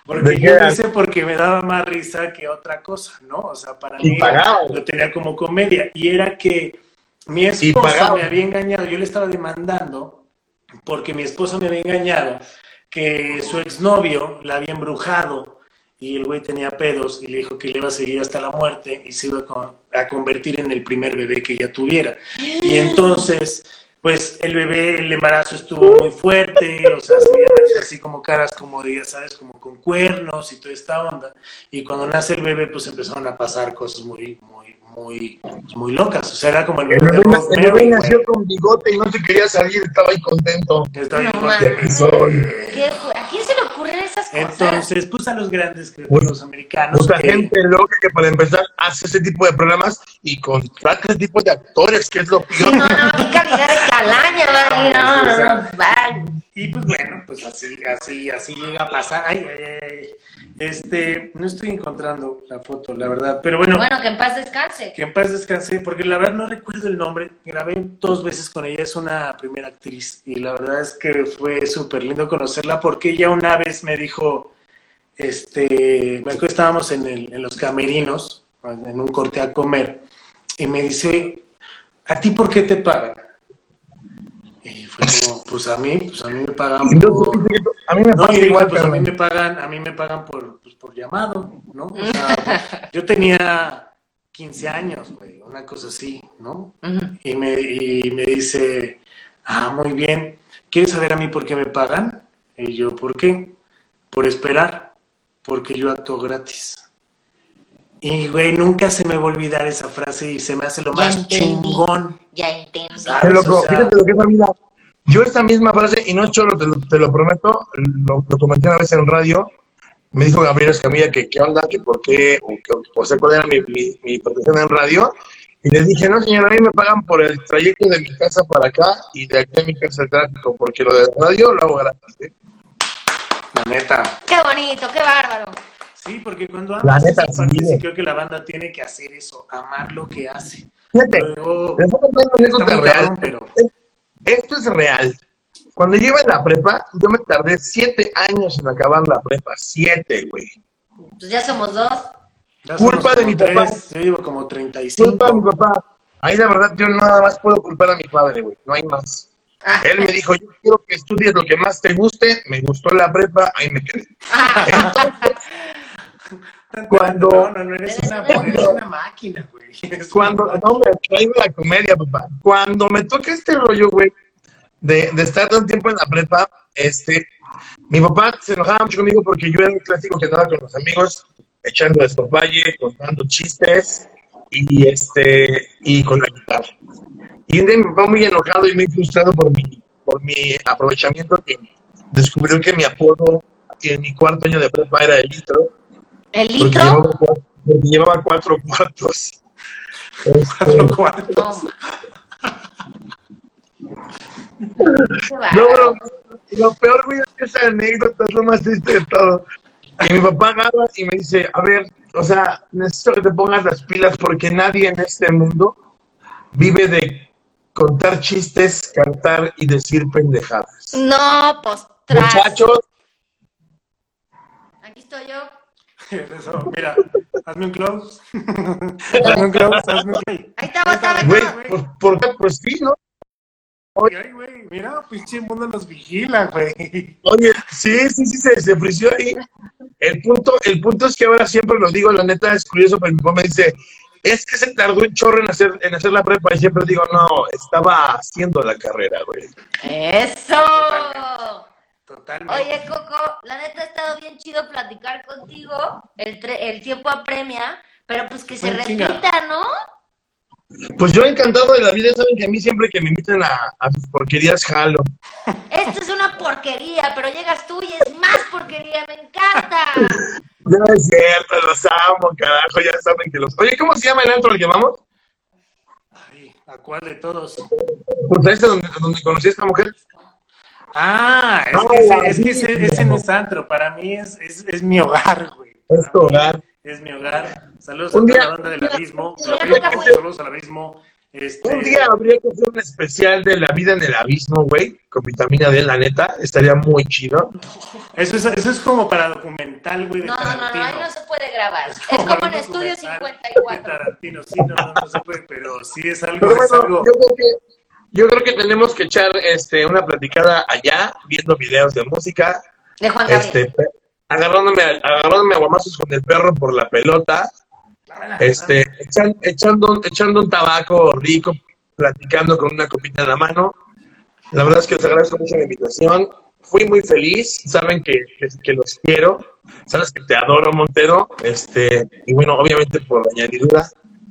[SPEAKER 2] Porque
[SPEAKER 4] ¿De
[SPEAKER 2] yo lo hice porque me daba más risa que otra cosa, ¿no? O sea, para
[SPEAKER 4] Y
[SPEAKER 2] mí
[SPEAKER 4] pagado.
[SPEAKER 2] lo tenía como comedia. Y era que mi esposa me había engañado, yo le estaba demandando porque mi esposa me había engañado que su exnovio la había embrujado y el güey tenía pedos y le dijo que le iba a seguir hasta la muerte y se iba a con- a convertir en el primer bebé que ella tuviera. Y (gasps) entonces, pues el bebé, el embarazo estuvo muy fuerte, o sea, se veían así como caras como de, ya sabes, como con cuernos y toda esta onda. Y cuando nace el bebé, pues empezaron a pasar cosas muy, muy, muy, muy locas. O sea, era como el
[SPEAKER 4] El
[SPEAKER 2] bebé de
[SPEAKER 4] bebé, el bebé nació con bigote y no se quería salir, estaba ahí contento.
[SPEAKER 2] Estaba
[SPEAKER 3] No. ¿Qué fue? ¿A quién se esas cosas?
[SPEAKER 2] Entonces, pues a los grandes creativos americanos.
[SPEAKER 4] Mucha
[SPEAKER 2] que-
[SPEAKER 4] gente loca que para empezar hace ese tipo de programas y contrata ese tipo de actores, que es lo peor.
[SPEAKER 3] No, no, no, no, no.
[SPEAKER 2] Y pues bueno, pues así, así, así llega a pasar. Ay, ay, ay. Este, no estoy encontrando la foto, la verdad. Pero bueno,
[SPEAKER 3] Bueno, que en paz descanse.
[SPEAKER 2] que en paz descanse, porque la verdad no recuerdo el nombre. Grabé dos veces con ella, es una primera actriz. Y la verdad es que fue súper lindo conocerla, porque ella una vez me dijo, este, me estábamos en, el- en los camerinos, en un corte a comer, y me dice, ¿a ti por qué te pagan? Y fue como, pues a mí, pues a mí me pagan por...
[SPEAKER 4] a mí me
[SPEAKER 2] No,
[SPEAKER 4] igual,
[SPEAKER 2] pues a mí me pagan, a mí me pagan por, pues, por llamado, ¿no? O sea, yo tenía 15 años, güey, una cosa así, ¿no? Y me, y me dice, ah, muy bien, ¿quieres saber a mí por qué me pagan? Y yo, ¿por qué? Por esperar, porque yo actúo gratis. Y, güey, nunca se me va a olvidar esa frase y se me hace lo
[SPEAKER 3] Ya
[SPEAKER 2] más
[SPEAKER 3] entendí.
[SPEAKER 2] chingón.
[SPEAKER 3] Ya entendí.
[SPEAKER 4] loco,
[SPEAKER 2] O sea,
[SPEAKER 4] fíjate lo que es la vida. Yo esta misma frase, y no es cholo, te lo, te lo prometo, lo, lo comenté una vez en radio, me dijo Gabriel Escamilla que qué onda, que por qué, o, que, o sea, cuál era mi, mi, mi protección en radio, y le dije, no señor, a mí me pagan por el trayecto de mi casa para acá y de aquí a mi casa el tráfico, porque lo de radio lo hago gratis. ¿eh?
[SPEAKER 2] La neta.
[SPEAKER 3] Qué bonito, qué bárbaro.
[SPEAKER 2] Sí, porque cuando
[SPEAKER 4] La
[SPEAKER 2] amas
[SPEAKER 4] neta,
[SPEAKER 2] esa parte,
[SPEAKER 4] sí.
[SPEAKER 2] sí creo que la banda tiene que hacer eso, amar lo que hace.
[SPEAKER 4] Fíjate,
[SPEAKER 2] Luego,
[SPEAKER 4] anécdota
[SPEAKER 2] muy
[SPEAKER 4] real.
[SPEAKER 2] cabrón, pero
[SPEAKER 4] Esto es real. Cuando yo iba en la prepa, yo me tardé siete años en acabar la prepa. Siete, güey.
[SPEAKER 3] Pues ya somos dos.
[SPEAKER 2] ya
[SPEAKER 4] Culpa
[SPEAKER 2] somos
[SPEAKER 4] de mi papá.
[SPEAKER 2] tres, Yo llevo como 35.
[SPEAKER 4] Culpa de mi papá. Ahí la verdad yo nada más puedo culpar a mi padre, güey. No hay más.
[SPEAKER 3] Ah,
[SPEAKER 4] Él me dijo, yo quiero que estudies lo que más te guste. Me gustó la prepa, ahí me quedé. (laughs)
[SPEAKER 3] ah,
[SPEAKER 4] Cuando-
[SPEAKER 2] No, no, no eres una, eres una máquina, güey. (laughs)
[SPEAKER 4] Cuando, no, me traigo la comedia, papá. Cuando me toca este rollo, güey, de, de estar tanto tiempo en la prepa, este, mi papá se enojaba mucho conmigo porque yo era un clásico que andaba con los amigos echando despapalle, contando chistes y este, y con la guitarra. Y un día mi papá muy enojado y muy frustrado por mi, por mi aprovechamiento que descubrió que mi apodo en mi cuarto año de prepa era el litro,
[SPEAKER 3] ¿El
[SPEAKER 4] porque
[SPEAKER 3] litro?
[SPEAKER 4] llevaba, cuatro- porque llevaba cuatro cuartos. Este,
[SPEAKER 2] cuatro cuartos.
[SPEAKER 3] No.
[SPEAKER 4] Lo peor, güey, es que esa anécdota es lo más triste de todo. Y mi papá agarra y me dice, a ver, o sea, necesito que te pongas las pilas porque nadie en este mundo vive de contar chistes, cantar y decir pendejadas.
[SPEAKER 3] No, pues tras.
[SPEAKER 4] Muchachos,
[SPEAKER 3] Aquí estoy yo. (laughs)
[SPEAKER 2] Eso, mira, hazme un close. (laughs) hazme un close, hazme un play.
[SPEAKER 3] Ahí estaba, estaba,
[SPEAKER 4] güey, ¿por qué? Pues sí, ¿no?
[SPEAKER 2] Ay, güey, mira, pinche mundo nos vigila, güey.
[SPEAKER 4] Oye, sí, sí, sí, se, se frició ahí. El punto, el punto es que ahora siempre lo digo, la neta es curioso, pero mi papá me dice, es que se tardó un chorro en hacer, en hacer la prepa, y siempre digo, no, estaba haciendo la carrera, güey.
[SPEAKER 3] Eso.
[SPEAKER 2] Totalmente.
[SPEAKER 3] Oye, Coco, la neta ha estado bien chido platicar contigo. El, tre- el tiempo apremia, pero pues que se
[SPEAKER 2] Pues,
[SPEAKER 3] repita, ¿no?
[SPEAKER 4] Pues yo encantado de la vida, saben que a mí siempre que me invitan a, a sus porquerías, jalo.
[SPEAKER 3] Esto es una porquería, pero llegas tú y es más porquería, me encanta. (laughs)
[SPEAKER 4] No es cierto, los amo, carajo, ya saben que los... Oye, ¿cómo se llama el antro al que vamos?
[SPEAKER 2] Ay, ¿a cuál de todos?
[SPEAKER 4] Pues ese donde, donde conocí a esta mujer.
[SPEAKER 2] Ah, es que ese, es que ese, ese no es antro, para mí es, es, es mi hogar, güey.
[SPEAKER 4] Es tu hogar.
[SPEAKER 2] Es mi hogar. Saludos
[SPEAKER 4] Un
[SPEAKER 2] a toda
[SPEAKER 4] día-
[SPEAKER 2] la banda del abismo.
[SPEAKER 3] un día-
[SPEAKER 2] Saludos, al abismo. Este,
[SPEAKER 4] Un día habría que hacer un especial de la vida en el abismo, güey, con vitamina D, la neta, estaría muy chido.
[SPEAKER 2] Eso es, eso es como para documental, güey,
[SPEAKER 3] No, no, no, no, ahí no se puede grabar. Es
[SPEAKER 2] Como
[SPEAKER 3] como en Estudio
[SPEAKER 2] documental De
[SPEAKER 3] 54.
[SPEAKER 2] Tarantino, sí, no, no, no se puede, pero sí es algo,
[SPEAKER 4] Pero
[SPEAKER 2] es
[SPEAKER 4] bueno,
[SPEAKER 2] algo.
[SPEAKER 4] yo creo que, yo creo que tenemos que echar este, una platicada allá, viendo videos de música,
[SPEAKER 3] De Juan Gabriel.
[SPEAKER 4] este, agarrándome, a- agarrándome a guamazos con el perro por la pelota, este, echan- echando, echando un tabaco rico, platicando con una copita en la mano. La verdad es que les agradezco mucho la invitación. Fui muy feliz, saben que, que, que los quiero, sabes que te adoro, Montero, este, y bueno, obviamente por añadidura.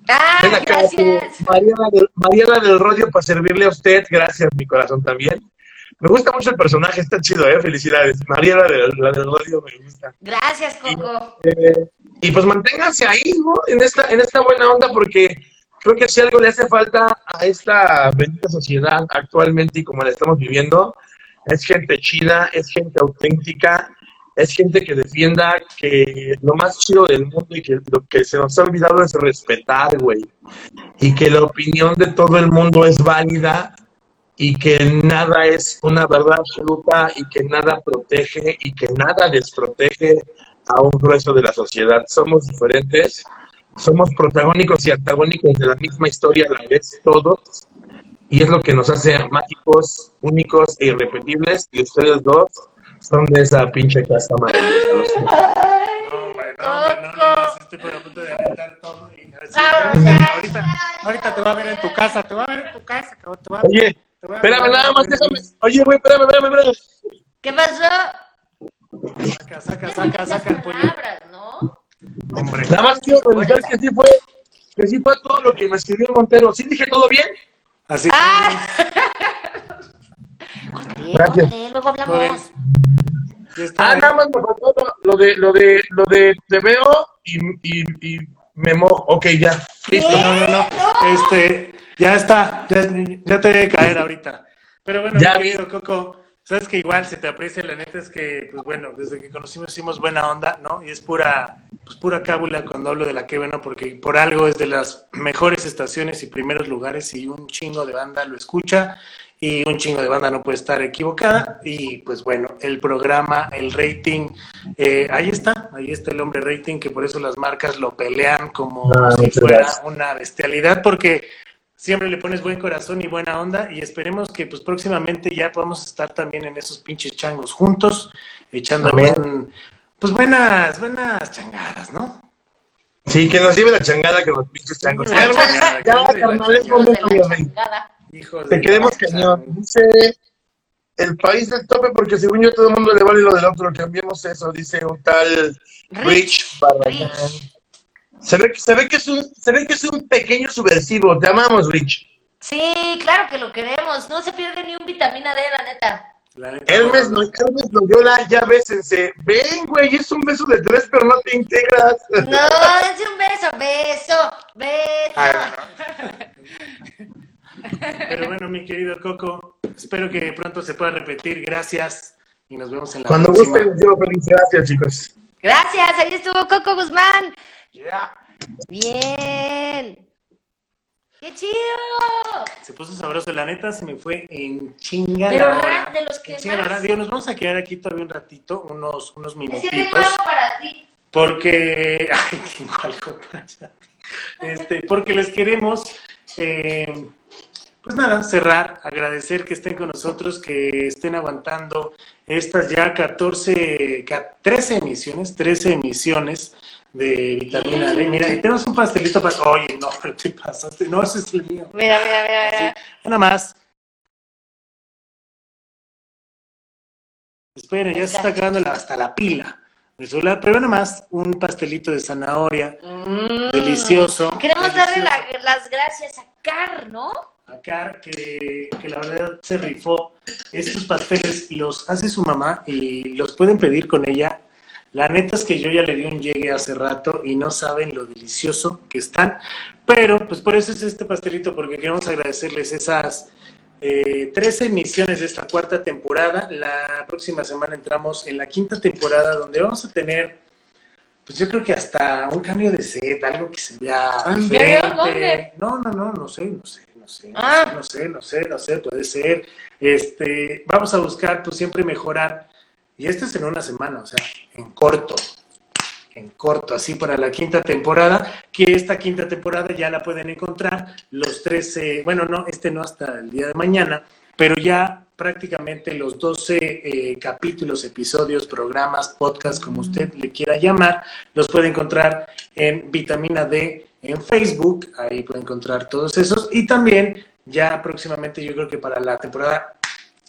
[SPEAKER 3] Ah,
[SPEAKER 4] Ven acá,
[SPEAKER 3] gracias.
[SPEAKER 4] Mariana del, Mariana del Rodio, para servirle a usted, gracias, mi corazón también. Me gusta mucho el personaje, está chido, ¿eh? Felicidades. Mariana del, la del Rodio me gusta.
[SPEAKER 3] Gracias, Coco.
[SPEAKER 4] Eh, y pues manténganse ahí, ¿no? En esta, en esta buena onda, porque creo que si algo le hace falta a esta bendita sociedad actualmente y como la estamos viviendo, es gente chida, es gente auténtica, es gente que defienda que lo más chido del mundo y que lo que se nos ha olvidado es respetar, güey. Y que la opinión de todo el mundo es válida y que nada es una verdad absoluta y que nada protege y que nada desprotege a un grueso de la sociedad. Somos diferentes, somos protagónicos y antagónicos de la misma historia a la vez todos y es lo que nos hace mágicos, únicos e irrepetibles y ustedes dos son de esa pinche casa maravillosa.
[SPEAKER 2] No, no, no, no, no, estoy por a punto de aventar todo. Y, así,
[SPEAKER 3] Ah,
[SPEAKER 2] ahorita, ahorita te va a ver en tu casa, te va a ver en tu casa, cabrón, te va a ver.
[SPEAKER 4] Oye,
[SPEAKER 2] te va a ver-
[SPEAKER 4] espérame nada más, déjame. Oye, güey, espérame, espérame, espérame.
[SPEAKER 3] ¿Qué pasó?
[SPEAKER 2] Saca, saca, saca, saca el pollo.
[SPEAKER 3] palabras, ¿no?
[SPEAKER 2] Hombre.
[SPEAKER 4] Nada más quiero revisar que sí fue, que sí fue todo lo que me escribió Montero. ¿Sí dije todo bien?
[SPEAKER 2] Así
[SPEAKER 3] Ah. (laughs)
[SPEAKER 4] Gracias.
[SPEAKER 3] Luego hablamos.
[SPEAKER 4] Ah, nada más me faltó lo de, lo de, lo de te veo y, y, y me mojo. Ok, ya. Listo.
[SPEAKER 2] No, no, no. Este, ya está. Ya, ya te debe caer ahorita. Pero bueno,
[SPEAKER 4] Ya
[SPEAKER 2] querido Coco, sabes que igual se te aprecia, la neta es que, pues bueno, desde que conocimos hicimos buena onda, ¿no? Y es pura, pues pura cábula cuando hablo de la que bueno, porque por algo es de las mejores estaciones y primeros lugares y un chingo de banda lo escucha y un chingo de banda no puede estar equivocada. Y pues bueno, el programa, el rating, eh, ahí está, ahí está el hombre rating, que por eso las marcas lo pelean como
[SPEAKER 4] Ah,
[SPEAKER 2] si fuera
[SPEAKER 4] gracias.
[SPEAKER 2] una bestialidad, porque siempre le pones buen corazón y buena onda y esperemos que pues próximamente ya podamos estar también en esos pinches changos juntos, echando buen- pues buenas, buenas changadas, ¿no?
[SPEAKER 4] Sí, que nos lleve la changada que nos pinches changos.
[SPEAKER 2] Sí,
[SPEAKER 4] Ya, carnal, es momento,
[SPEAKER 2] Hijos
[SPEAKER 4] Te queremos cañón. Dice el país del tope, porque según yo todo el mundo le vale lo del otro. Cambiemos eso, dice un tal Rich
[SPEAKER 3] Rich.
[SPEAKER 4] Barragán. Se ve, que- se, ve que es un, se ve que es un pequeño subversivo. Te amamos, Rich.
[SPEAKER 3] Sí, claro que lo queremos. No se pierde ni un vitamina D, la neta.
[SPEAKER 2] La neta,
[SPEAKER 4] Hermes, no, Hermes Loyola, ya bésense. Ven, güey, es un beso de tres, pero no te integras.
[SPEAKER 3] No, dense un beso, beso, beso.
[SPEAKER 2] Ay, (laughs) Pero bueno, mi querido Coco, espero que pronto se pueda repetir. Gracias y nos vemos en la
[SPEAKER 4] Cuando
[SPEAKER 2] próxima.
[SPEAKER 4] gusten, les digo feliz. Gracias, chicos.
[SPEAKER 3] Gracias, ahí estuvo Coco Guzmán.
[SPEAKER 2] Ya.
[SPEAKER 3] Bien. ¡Qué chido!
[SPEAKER 2] Se puso sabroso, la neta se me fue en chinga
[SPEAKER 3] Pero
[SPEAKER 2] la
[SPEAKER 3] de los que más.
[SPEAKER 2] Digo, nos vamos a quedar aquí todavía un ratito, unos, unos
[SPEAKER 3] Es que tengo
[SPEAKER 2] minutitos.
[SPEAKER 3] algo para ti.
[SPEAKER 2] Porque, (laughs) ay, tengo algo para este, porque les queremos, eh, pues nada, cerrar, agradecer que estén con nosotros, que estén aguantando estas ya 14, ca- 13 emisiones, 13 emisiones de vitamina D. Mira, y tenemos un pastelito para... Oye, no, pero (laughs) te pasaste, no, ese es el mío.
[SPEAKER 3] Mira, mira, mira, mira.
[SPEAKER 2] Nada más. Esperen, ya se está acabando hasta la pila del celular, pero nada más un pastelito de zanahoria
[SPEAKER 3] Mm.
[SPEAKER 2] delicioso.
[SPEAKER 3] Queremos darle la- las gracias a Car, ¿no?
[SPEAKER 2] Que, que la verdad se rifó. Estos pasteles los hace su mamá y los pueden pedir con ella. La neta es que yo ya le di un llegue hace rato y no saben lo delicioso que están. Pero, pues por eso es este pastelito, porque queremos agradecerles esas eh, tres emisiones de esta cuarta temporada. La próxima semana entramos en la quinta temporada, donde vamos a tener, pues yo creo que hasta un cambio de set, algo que se vea.
[SPEAKER 3] ¿Dónde?
[SPEAKER 2] No, no, no, no sé, no sé, sé,
[SPEAKER 3] Ah.
[SPEAKER 2] sé, no sé, no sé, no sé, puede ser. Este, vamos a buscar, pues siempre mejorar. Y esto es en una semana, o sea, en corto, en corto, así para la quinta temporada, que esta quinta temporada ya la pueden encontrar los 13, bueno, no, este no hasta el día de mañana, pero ya prácticamente los 12 eh, capítulos, episodios, programas, podcasts, como usted le quiera llamar, los puede encontrar en Vitamina D en Facebook, ahí puede encontrar todos esos, y también ya próximamente yo creo que para la temporada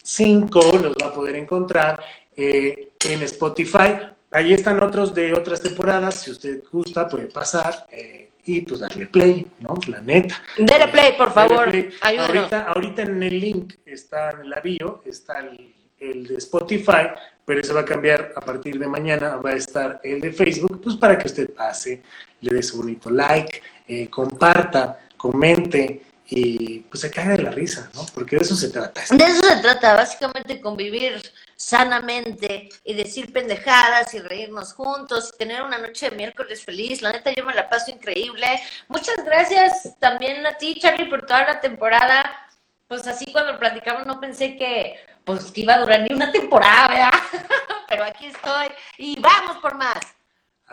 [SPEAKER 2] 5 los va a poder encontrar eh, en Spotify. Ahí están otros de otras temporadas. Si usted gusta, puede pasar eh, y pues darle play, ¿no? La neta.
[SPEAKER 3] Dele play, por favor.
[SPEAKER 2] Play. Ahorita, ahorita en el link está en la bio, está el, el de Spotify, pero eso va a cambiar a partir de mañana. Va a estar el de Facebook, pues para que usted pase, le dé su bonito like, eh, comparta, comente y pues se caiga de la risa, ¿no? Porque de eso se trata.
[SPEAKER 3] De eso se trata, básicamente convivir sanamente y decir pendejadas y reírnos juntos tener una noche de miércoles feliz. La neta, yo me la paso increíble. Muchas gracias también a ti, Charlie, por toda la temporada. Pues así cuando platicamos no pensé que pues que iba a durar ni una temporada, ¿verdad? (laughs) Pero aquí estoy y vamos por más.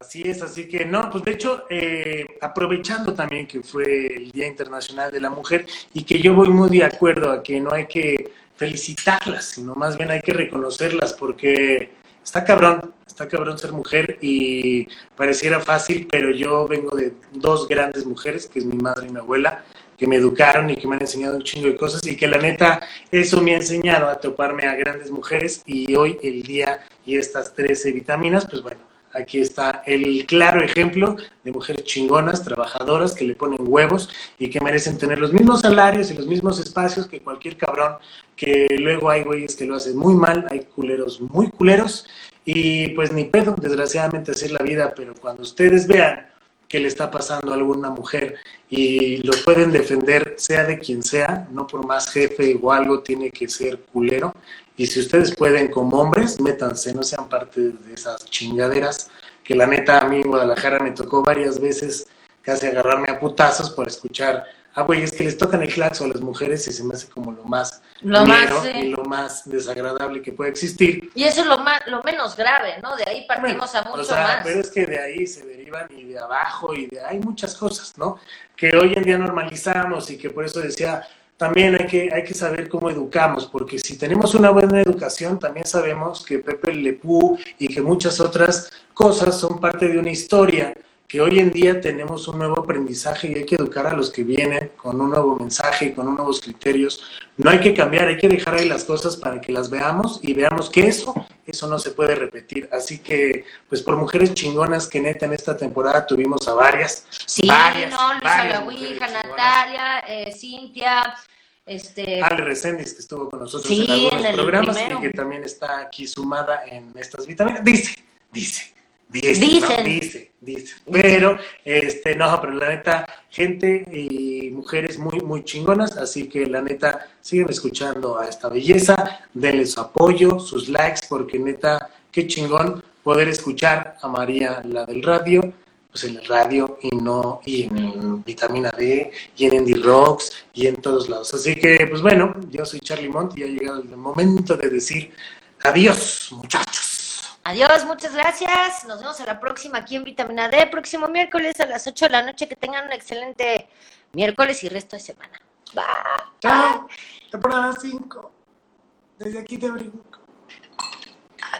[SPEAKER 2] Así es, así que no, pues de hecho, eh, aprovechando también que fue el Día Internacional de la Mujer y que yo voy muy de acuerdo a que no hay que felicitarlas, sino más bien hay que reconocerlas porque está cabrón, está cabrón ser mujer y pareciera fácil, pero yo vengo de dos grandes mujeres, que es mi madre y mi abuela, que me educaron y que me han enseñado un chingo de cosas y que la neta eso me ha enseñado a toparme a grandes mujeres y hoy el día y estas 13 vitaminas, pues bueno, aquí está el claro ejemplo de mujeres chingonas, trabajadoras, que le ponen huevos y que merecen tener los mismos salarios y los mismos espacios que cualquier cabrón, que luego hay güeyes que lo hacen muy mal, hay culeros muy culeros y pues ni pedo, desgraciadamente así es la vida, pero cuando ustedes vean que le está pasando a alguna mujer y lo pueden defender, sea de quien sea, no por más jefe o algo tiene que ser culero. Y si ustedes pueden como hombres, métanse, no sean parte de esas chingaderas, que la neta a mí en Guadalajara me tocó varias veces casi agarrarme a putazos por escuchar a güeyes que les tocan el claxo a las mujeres y se me hace como lo más
[SPEAKER 3] Lo más,
[SPEAKER 2] y lo más desagradable que puede existir.
[SPEAKER 3] Y eso es lo, más, lo menos grave, ¿no? De ahí partimos a mucho
[SPEAKER 2] o sea,
[SPEAKER 3] más.
[SPEAKER 2] Pero es que de ahí se derivan y de abajo y de hay muchas cosas, ¿no? Que hoy en día normalizamos y que por eso decía, también hay que, hay que saber cómo educamos, porque si tenemos una buena educación, también sabemos que Pepe Le Pew y que muchas otras cosas son parte de una historia que hoy en día tenemos un nuevo aprendizaje y hay que educar a los que vienen con un nuevo mensaje y con nuevos criterios. No hay que cambiar, hay que dejar ahí las cosas para que las veamos y veamos que eso, eso no se puede repetir. Así que, pues por mujeres chingonas que neta en esta temporada tuvimos a varias.
[SPEAKER 3] Sí,
[SPEAKER 2] varias,
[SPEAKER 3] no, Luisa
[SPEAKER 2] varias.
[SPEAKER 3] Natalia, eh, Cintia, este...
[SPEAKER 2] Ale Reséndiz, que estuvo con nosotros
[SPEAKER 3] Sí,
[SPEAKER 2] en algunos
[SPEAKER 3] en
[SPEAKER 2] programas
[SPEAKER 3] primero.
[SPEAKER 2] y que también está aquí sumada en estas vitaminas. Dice, dice, dice,
[SPEAKER 3] Dicen.
[SPEAKER 2] ¿no? dice, dice. Pero, este, no, pero la neta, gente y mujeres muy, muy chingonas, así que la neta, siguen escuchando a esta belleza, denle su apoyo, sus likes, porque neta, qué chingón poder escuchar a María, la del radio, pues en el radio y no, y en Vitamina D, y en Indie Rocks, y en todos lados. Así que, pues bueno, yo soy Charlie Mont y ha llegado el momento de decir adiós, muchachos.
[SPEAKER 3] Adiós, muchas gracias. Nos vemos a la próxima aquí en Vitamina D, próximo miércoles a las 8 de la noche. Que tengan un excelente miércoles y resto de semana. Bye.
[SPEAKER 2] Chao, temporada 5. Desde aquí te brinco.
[SPEAKER 3] Ah.